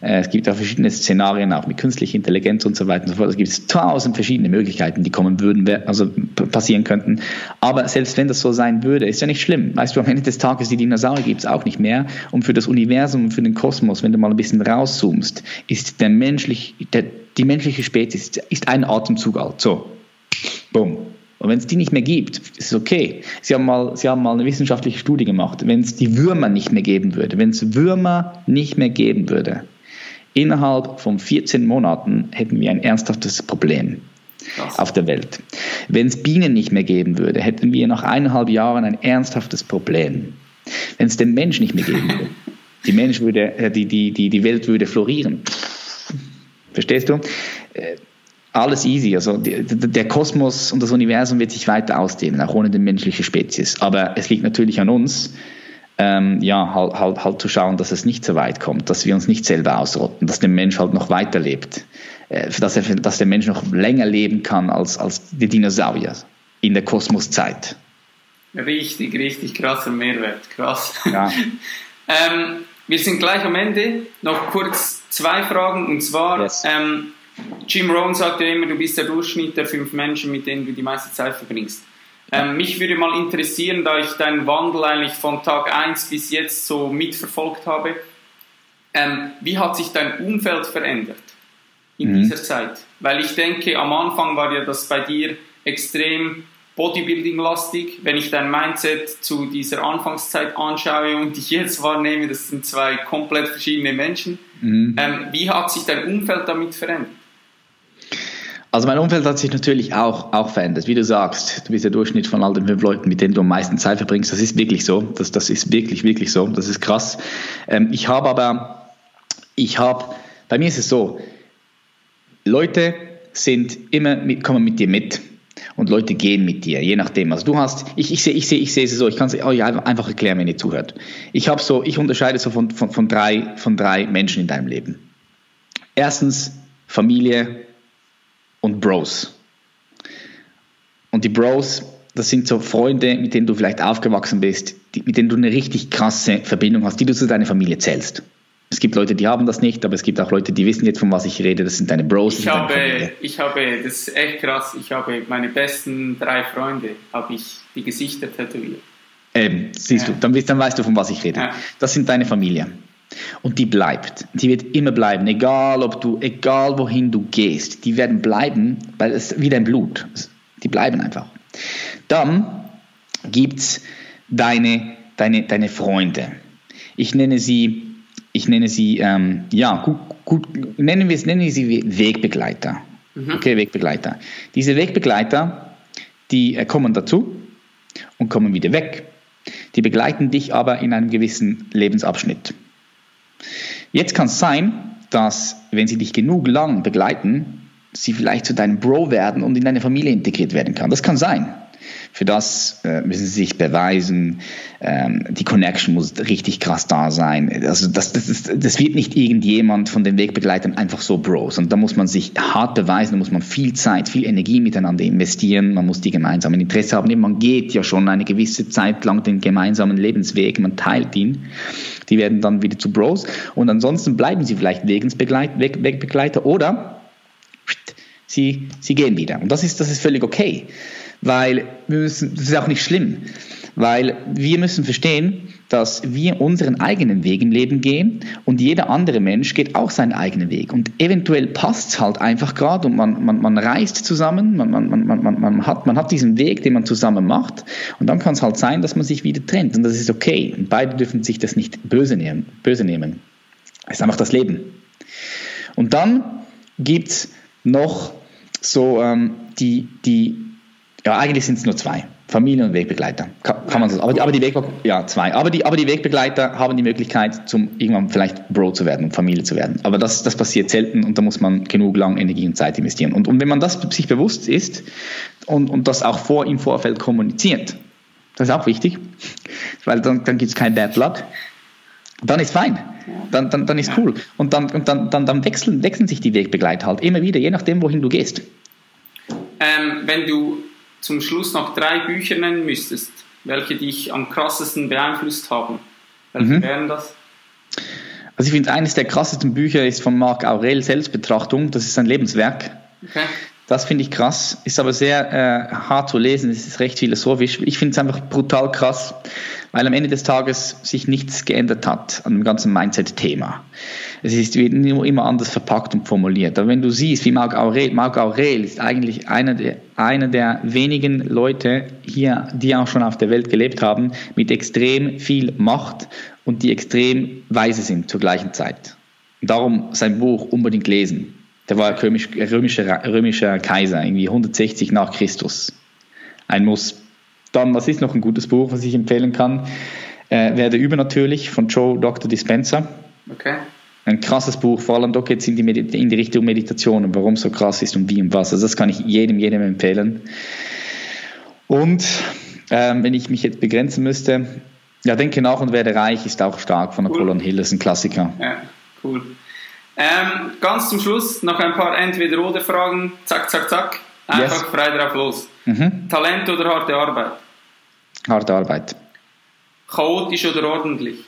Äh, es gibt auch verschiedene Szenarien, auch mit künstlicher Intelligenz und so weiter und so fort. Es gibt tausend verschiedene Möglichkeiten, die kommen würden, also passieren könnten. Aber selbst wenn das so sein würde, ist ja nicht schlimm. Weißt du, am Ende des Tages, die Dinosaurier gibt es auch nicht mehr. Und für das Universum, für den Kosmos, wenn du mal ein bisschen rauszoomst, ist der menschlich, der, die menschliche Spezies ist ein Atemzug alt. So, bumm. Und wenn es die nicht mehr gibt, ist es okay. Sie haben mal, Sie haben mal eine wissenschaftliche Studie gemacht. Wenn es die Würmer nicht mehr geben würde, wenn es Würmer nicht mehr geben würde, innerhalb von 14 Monaten hätten wir ein ernsthaftes Problem Krass. auf der Welt. Wenn es Bienen nicht mehr geben würde, hätten wir nach eineinhalb Jahren ein ernsthaftes Problem. Wenn es den Mensch nicht mehr geben würde, die, Mensch würde, äh, die, die, die, die Welt würde florieren. Verstehst du? Alles easy. Also der Kosmos und das Universum wird sich weiter ausdehnen, auch ohne die menschliche Spezies. Aber es liegt natürlich an uns, ähm, ja, halt, halt, halt zu schauen, dass es nicht so weit kommt, dass wir uns nicht selber ausrotten, dass der Mensch halt noch weiterlebt, äh, dass, er, dass der Mensch noch länger leben kann als, als die Dinosaurier in der Kosmoszeit. Richtig, richtig krasser Mehrwert, krass. Ja. ähm, wir sind gleich am Ende. Noch kurz zwei Fragen und zwar, yes. ähm, Jim Rohn sagt ja immer, du bist der Durchschnitt der fünf Menschen, mit denen du die meiste Zeit verbringst. Ähm, mich würde mal interessieren, da ich deinen Wandel eigentlich von Tag 1 bis jetzt so mitverfolgt habe, ähm, wie hat sich dein Umfeld verändert in mhm. dieser Zeit? Weil ich denke, am Anfang war ja das bei dir extrem Bodybuilding-lastig. Wenn ich dein Mindset zu dieser Anfangszeit anschaue und dich jetzt wahrnehme, das sind zwei komplett verschiedene Menschen. Mhm. Ähm, wie hat sich dein Umfeld damit verändert? Also mein Umfeld hat sich natürlich auch, auch verändert. Wie du sagst, du bist der Durchschnitt von all den fünf Leuten, mit denen du am meisten Zeit verbringst. Das ist wirklich so. Das, das ist wirklich, wirklich so. Das ist krass. Ähm, ich habe aber, ich habe, bei mir ist es so, Leute sind immer mit, kommen mit dir mit und Leute gehen mit dir, je nachdem. Also du hast, ich, ich sehe ich sehe, ich sehe es so, ich kann es euch einfach erklären, wenn ihr zuhört. Ich habe so, ich unterscheide so von, von, von, drei, von drei Menschen in deinem Leben. Erstens Familie, und Bros. Und die Bros, das sind so Freunde, mit denen du vielleicht aufgewachsen bist, die, mit denen du eine richtig krasse Verbindung hast, die du zu deiner Familie zählst. Es gibt Leute, die haben das nicht, aber es gibt auch Leute, die wissen jetzt, von was ich rede. Das sind deine Bros. Ich habe, ich habe, das ist echt krass. Ich habe meine besten drei Freunde, habe ich die Gesichter tätowiert. Eben, siehst ja. du, dann, dann weißt du, von was ich rede. Ja. Das sind deine Familie. Und die bleibt. Die wird immer bleiben, egal ob du, egal wohin du gehst. Die werden bleiben, weil es wie dein Blut. Die bleiben einfach. Dann gibt es deine, deine, deine Freunde. Ich nenne sie, ich nenne sie, ähm, ja, gut, gut, nennen wir es, nennen wir sie Wegbegleiter. Mhm. Okay, Wegbegleiter. Diese Wegbegleiter, die äh, kommen dazu und kommen wieder weg. Die begleiten dich aber in einem gewissen Lebensabschnitt. Jetzt kann es sein, dass, wenn sie dich genug lang begleiten, sie vielleicht zu deinem Bro werden und in deine Familie integriert werden kann. Das kann sein. Für das äh, müssen sie sich beweisen. Ähm, die Connection muss richtig krass da sein. Also das, das, ist, das wird nicht irgendjemand von den Wegbegleitern einfach so Bros. Und da muss man sich hart beweisen, da muss man viel Zeit, viel Energie miteinander investieren. Man muss die gemeinsamen Interesse haben. Man geht ja schon eine gewisse Zeit lang den gemeinsamen Lebensweg, man teilt ihn. Die werden dann wieder zu Bros. Und ansonsten bleiben sie vielleicht Wegbegleiter oder sie, sie gehen wieder. Und das ist, das ist völlig okay weil wir müssen, das ist auch nicht schlimm, weil wir müssen verstehen, dass wir unseren eigenen Weg im Leben gehen und jeder andere Mensch geht auch seinen eigenen Weg. Und eventuell passt es halt einfach gerade und man, man, man reist zusammen, man, man, man, man, man, hat, man hat diesen Weg, den man zusammen macht und dann kann es halt sein, dass man sich wieder trennt und das ist okay. Und beide dürfen sich das nicht böse nehmen. Böse nehmen. Das ist einfach das Leben. Und dann gibt es noch so ähm, die, die ja, eigentlich sind es nur zwei. Familie und Wegbegleiter. Kann, kann man so aber, aber die Wegbegleiter, ja, zwei. Aber die, aber die Wegbegleiter haben die Möglichkeit, zum irgendwann vielleicht Bro zu werden und Familie zu werden. Aber das, das passiert selten und da muss man genug lang Energie und Zeit investieren. Und, und wenn man das sich bewusst ist und, und das auch vor im Vorfeld kommuniziert, das ist auch wichtig, weil dann, dann gibt es kein Bad Blood, dann ist fein. Dann, dann, dann ist cool. Und dann, und dann, dann, dann wechseln, wechseln sich die Wegbegleiter halt immer wieder, je nachdem, wohin du gehst. Ähm, wenn du zum Schluss noch drei Bücher nennen müsstest, welche dich am krassesten beeinflusst haben, welche mhm. wären das? Also ich finde, eines der krassesten Bücher ist von Marc Aurel Selbstbetrachtung. Das ist sein Lebenswerk. Okay. Das finde ich krass, ist aber sehr äh, hart zu lesen, es ist recht philosophisch. Ich finde es einfach brutal krass, weil am Ende des Tages sich nichts geändert hat an dem ganzen Mindset-Thema. Es ist immer anders verpackt und formuliert. Aber wenn du siehst, wie Marc Aurel, Marc Aurel ist eigentlich einer der, einer der wenigen Leute hier, die auch schon auf der Welt gelebt haben, mit extrem viel Macht und die extrem weise sind zur gleichen Zeit. Darum sein Buch unbedingt lesen. Der war römisch, römischer, römischer Kaiser, irgendwie 160 nach Christus. Ein Muss. Dann, was ist noch ein gutes Buch, was ich empfehlen kann? Äh, Werde übernatürlich von Joe Dr. Dispenser. Okay. Ein krasses Buch, vor allem geht es in die, in die Richtung Meditation und warum es so krass ist und wie und was. Also das kann ich jedem, jedem empfehlen. Und ähm, wenn ich mich jetzt begrenzen müsste, ja, denke nach und werde reich ist auch stark von Napoleon cool. Hill, das ist ein Klassiker. Ja, cool. Ähm, ganz zum Schluss noch ein paar Entweder-Oder-Fragen. Zack, zack, zack. Einfach yes. frei drauf los. Mhm. Talent oder harte Arbeit? Harte Arbeit. Chaotisch oder ordentlich?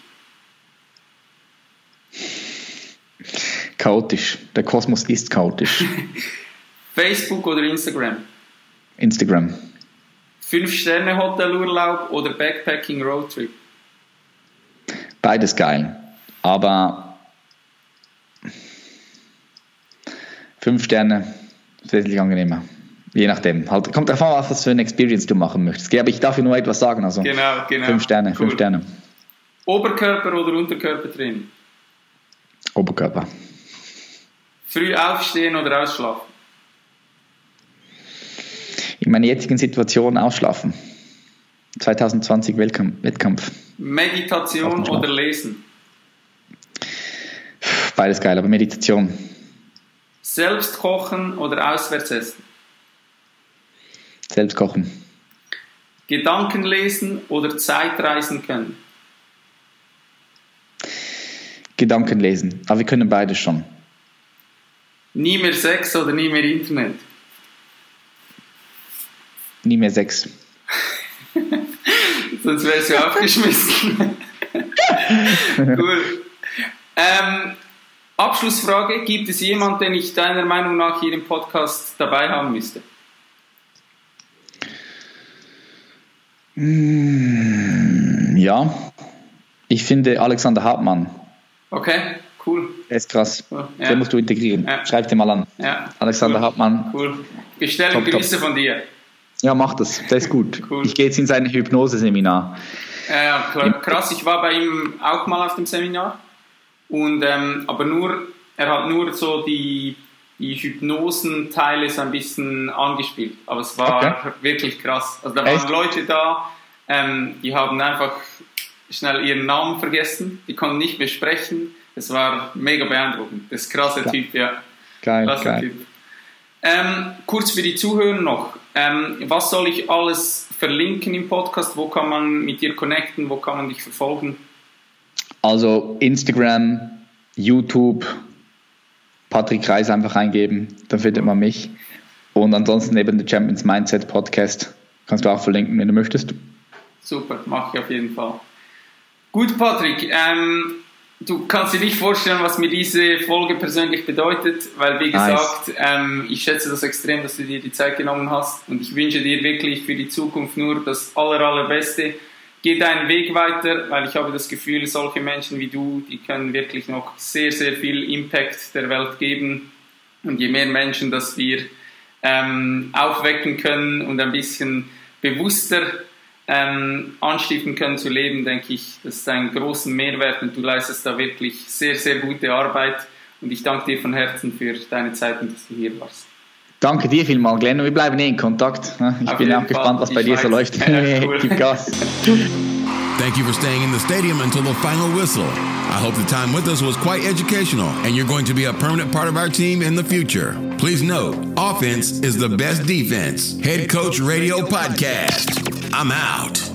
Chaotisch. Der Kosmos ist chaotisch. Facebook oder Instagram? Instagram. Fünf-Sterne-Hotelurlaub oder Backpacking-Roadtrip? Beides geil. Aber Fünf Sterne, wesentlich angenehmer. Je nachdem. Halt, kommt davon an, was für eine Experience du machen möchtest. Aber ich darf dir nur etwas sagen. Also genau, genau. Fünf Sterne, cool. fünf Sterne. Oberkörper oder Unterkörper drin? Oberkörper. Früh aufstehen oder ausschlafen? In meiner jetzigen Situation ausschlafen. 2020 Wettkampf. Wettkampf. Meditation oder Lesen? Beides geil, aber Meditation. Selbst kochen oder auswärts essen? Selbst kochen. Gedanken lesen oder Zeitreisen können? Gedanken lesen. Aber wir können beides schon. Nie mehr Sex oder nie mehr Internet? Nie mehr Sex. Sonst wärst du aufgeschmissen. cool. Ähm, Abschlussfrage: Gibt es jemanden, den ich deiner Meinung nach hier im Podcast dabei haben müsste? Mm, ja, ich finde Alexander Hartmann. Okay, cool. Er ist krass. Ja. Den musst du integrieren. Ja. Schreib dir mal an. Ja. Alexander cool. Hartmann. Cool. Bestellen Grüße von dir. Ja, mach das. Das ist gut. cool. Ich gehe jetzt in sein Hypnose-Seminar. Ja, ja, krass. Ich war bei ihm auch mal auf dem Seminar. Und, ähm, aber nur, er hat nur so die, die Hypnosenteile so ein bisschen angespielt. Aber es war okay. wirklich krass. Also da Echt? waren Leute da, ähm, die haben einfach schnell ihren Namen vergessen, die konnten nicht mehr sprechen. Es war mega beeindruckend. Das ist krasser ja. Typ, ja. Geil, krasser geil. Typ. Ähm, kurz für die Zuhörer noch. Ähm, was soll ich alles verlinken im Podcast? Wo kann man mit dir connecten? Wo kann man dich verfolgen? Also Instagram, YouTube, Patrick Reis einfach eingeben, dann findet man mich. Und ansonsten eben der Champions Mindset Podcast kannst du auch verlinken, wenn du möchtest. Super, mache ich auf jeden Fall. Gut, Patrick, ähm, du kannst dir nicht vorstellen, was mir diese Folge persönlich bedeutet, weil wie gesagt, nice. ähm, ich schätze das extrem, dass du dir die Zeit genommen hast und ich wünsche dir wirklich für die Zukunft nur das aller, allerbeste geh deinen Weg weiter, weil ich habe das Gefühl, solche Menschen wie du, die können wirklich noch sehr, sehr viel Impact der Welt geben. Und je mehr Menschen, dass wir ähm, aufwecken können und ein bisschen bewusster ähm, anstiften können zu leben, denke ich, das ist ein großen Mehrwert und du leistest da wirklich sehr, sehr gute Arbeit. Und ich danke dir von Herzen für deine Zeit und dass du hier warst. Danke dir vielmals, Glenn. Wir bleiben eh in Kontakt. Ich Auf bin auch Fall. gespannt, was ich bei dir so läuft. Ja, cool. Gib Gas. Thank you for staying in the stadium until the final whistle. I hope the time with us was quite educational and you're going to be a permanent part of our team in the future. Please note, offense is the best defense. Head Coach Radio Podcast. I'm out.